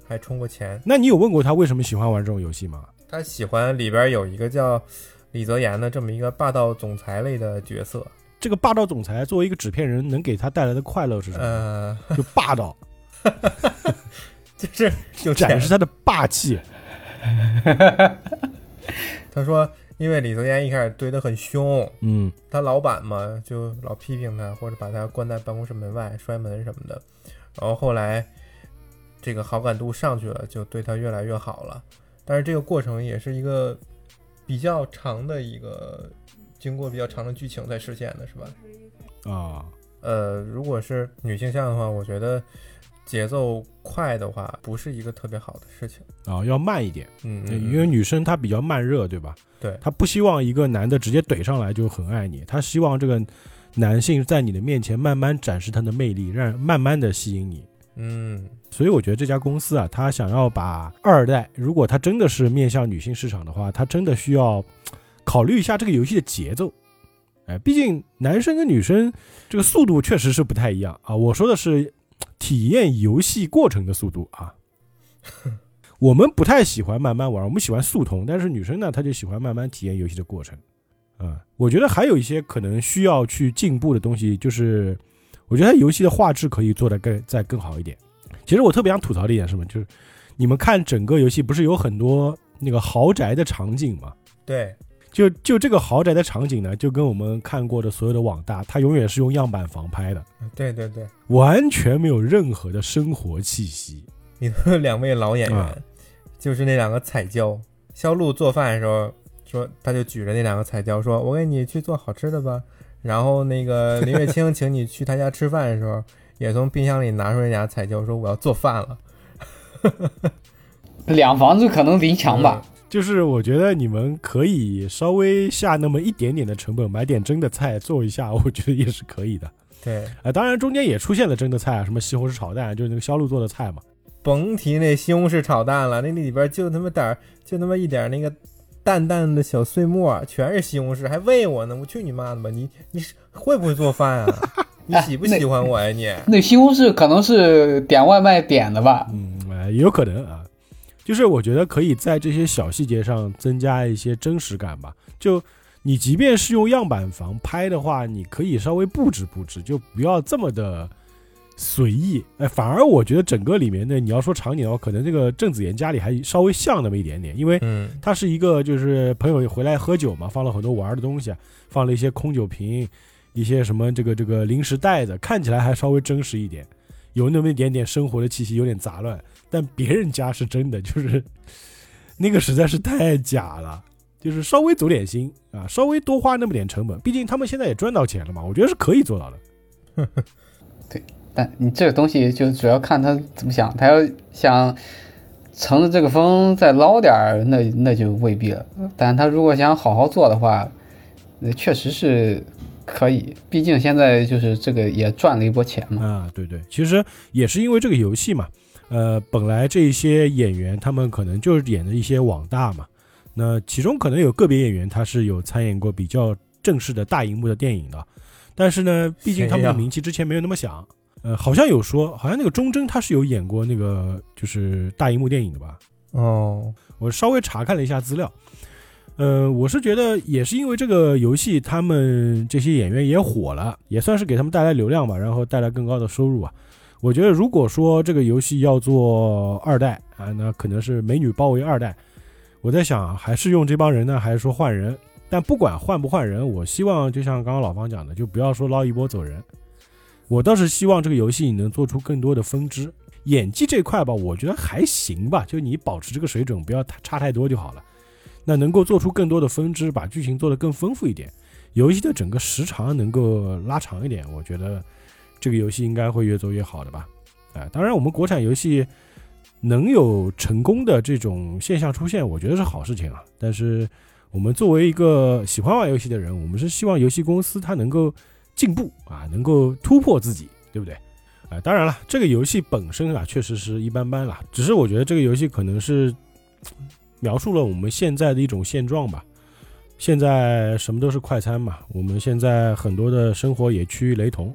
还充过钱。那你有问过她为什么喜欢玩这种游戏吗？她喜欢里边有一个叫李泽言的这么一个霸道总裁类的角色。这个霸道总裁作为一个纸片人，能给他带来的快乐是什么？呃，就霸道，就是就展示他的霸气。他说，因为李泽言一开始对他很凶，嗯，他老板嘛，就老批评他，或者把他关在办公室门外摔门什么的。然后后来这个好感度上去了，就对他越来越好了。但是这个过程也是一个比较长的一个。经过比较长的剧情才实现的是吧？啊，呃，如果是女性向的话，我觉得节奏快的话不是一个特别好的事情啊，要慢一点。嗯，因为女生她比较慢热，对吧？对，她不希望一个男的直接怼上来就很爱你，她希望这个男性在你的面前慢慢展示他的魅力，让慢慢的吸引你。嗯，所以我觉得这家公司啊，他想要把二代，如果他真的是面向女性市场的话，他真的需要。考虑一下这个游戏的节奏，哎，毕竟男生跟女生这个速度确实是不太一样啊。我说的是体验游戏过程的速度啊。我们不太喜欢慢慢玩，我们喜欢速通，但是女生呢，她就喜欢慢慢体验游戏的过程。啊，我觉得还有一些可能需要去进步的东西，就是我觉得游戏的画质可以做得更再更好一点。其实我特别想吐槽的一点是什么？就是你们看整个游戏不是有很多那个豪宅的场景吗？对。就就这个豪宅的场景呢，就跟我们看过的所有的网大，它永远是用样板房拍的。对对对，完全没有任何的生活气息。里头两位老演员，就是那两个彩椒。肖路做饭的时候说，他就举着那两个彩椒说：“我给你去做好吃的吧。”然后那个林月清请你去他家吃饭的时候，也从冰箱里拿出那俩彩椒说：“我要做饭了。”两房子可能离墙吧。就是我觉得你们可以稍微下那么一点点的成本，买点真的菜做一下，我觉得也是可以的。对，啊，当然中间也出现了真的菜啊，什么西红柿炒蛋，就是那个肖路做的菜嘛。甭提那西红柿炒蛋了，那里边就他妈点儿，就他妈一点那个淡淡的小碎末，全是西红柿，还喂我呢！我去你妈的吧！你你会不会做饭啊？你喜不喜欢我呀你？那西红柿可能是点外卖点的吧？嗯，哎，有可能啊。就是我觉得可以在这些小细节上增加一些真实感吧。就你即便是用样板房拍的话，你可以稍微布置布置，就不要这么的随意。哎，反而我觉得整个里面的你要说场景的话，可能这个郑子妍家里还稍微像那么一点点，因为他是一个就是朋友回来喝酒嘛，放了很多玩的东西，放了一些空酒瓶，一些什么这个这个零食袋子，看起来还稍微真实一点，有那么一点点生活的气息，有点杂乱。但别人家是真的，就是 那个实在是太假了，就是稍微走点心啊，稍微多花那么点成本，毕竟他们现在也赚到钱了嘛，我觉得是可以做到的。对，但你这个东西就主要看他怎么想，他要想乘着这个风再捞点儿，那那就未必了。但他如果想好好做的话，那确实是可以，毕竟现在就是这个也赚了一波钱嘛。啊，对对，其实也是因为这个游戏嘛。呃，本来这些演员他们可能就是演的一些网大嘛，那其中可能有个别演员他是有参演过比较正式的大荧幕的电影的，但是呢，毕竟他们的名气之前没有那么响。呃，好像有说，好像那个钟铮他是有演过那个就是大荧幕电影的吧？哦，我稍微查看了一下资料，呃，我是觉得也是因为这个游戏，他们这些演员也火了，也算是给他们带来流量吧，然后带来更高的收入啊。我觉得，如果说这个游戏要做二代啊，那可能是美女包围二代。我在想，还是用这帮人呢，还是说换人？但不管换不换人，我希望就像刚刚老方讲的，就不要说捞一波走人。我倒是希望这个游戏你能做出更多的分支，演技这块吧，我觉得还行吧，就你保持这个水准，不要差太多就好了。那能够做出更多的分支，把剧情做得更丰富一点，游戏的整个时长能够拉长一点，我觉得这个游戏应该会越做越好的吧。啊，当然我们国产游戏能有成功的这种现象出现，我觉得是好事情啊。但是我们作为一个喜欢玩游戏的人，我们是希望游戏公司它能够进步啊，能够突破自己，对不对？啊，当然了，这个游戏本身啊，确实是一般般了。只是我觉得这个游戏可能是描述了我们现在的一种现状吧。现在什么都是快餐嘛，我们现在很多的生活也趋于雷同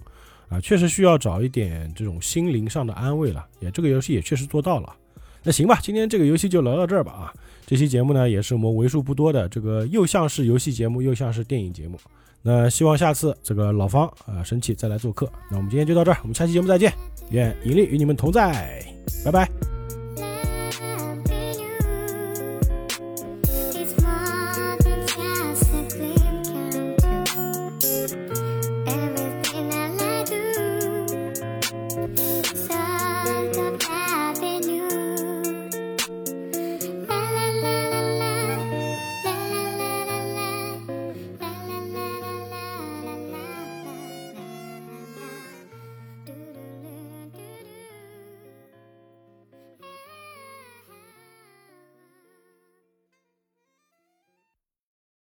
啊，确实需要找一点这种心灵上的安慰了。也这个游戏也确实做到了。那行吧，今天这个游戏就聊到这儿吧啊。这期节目呢，也是我们为数不多的这个又像是游戏节目，又像是电影节目。那希望下次这个老方啊生气再来做客。那我们今天就到这儿，我们下期节目再见。愿盈利与你们同在，拜拜。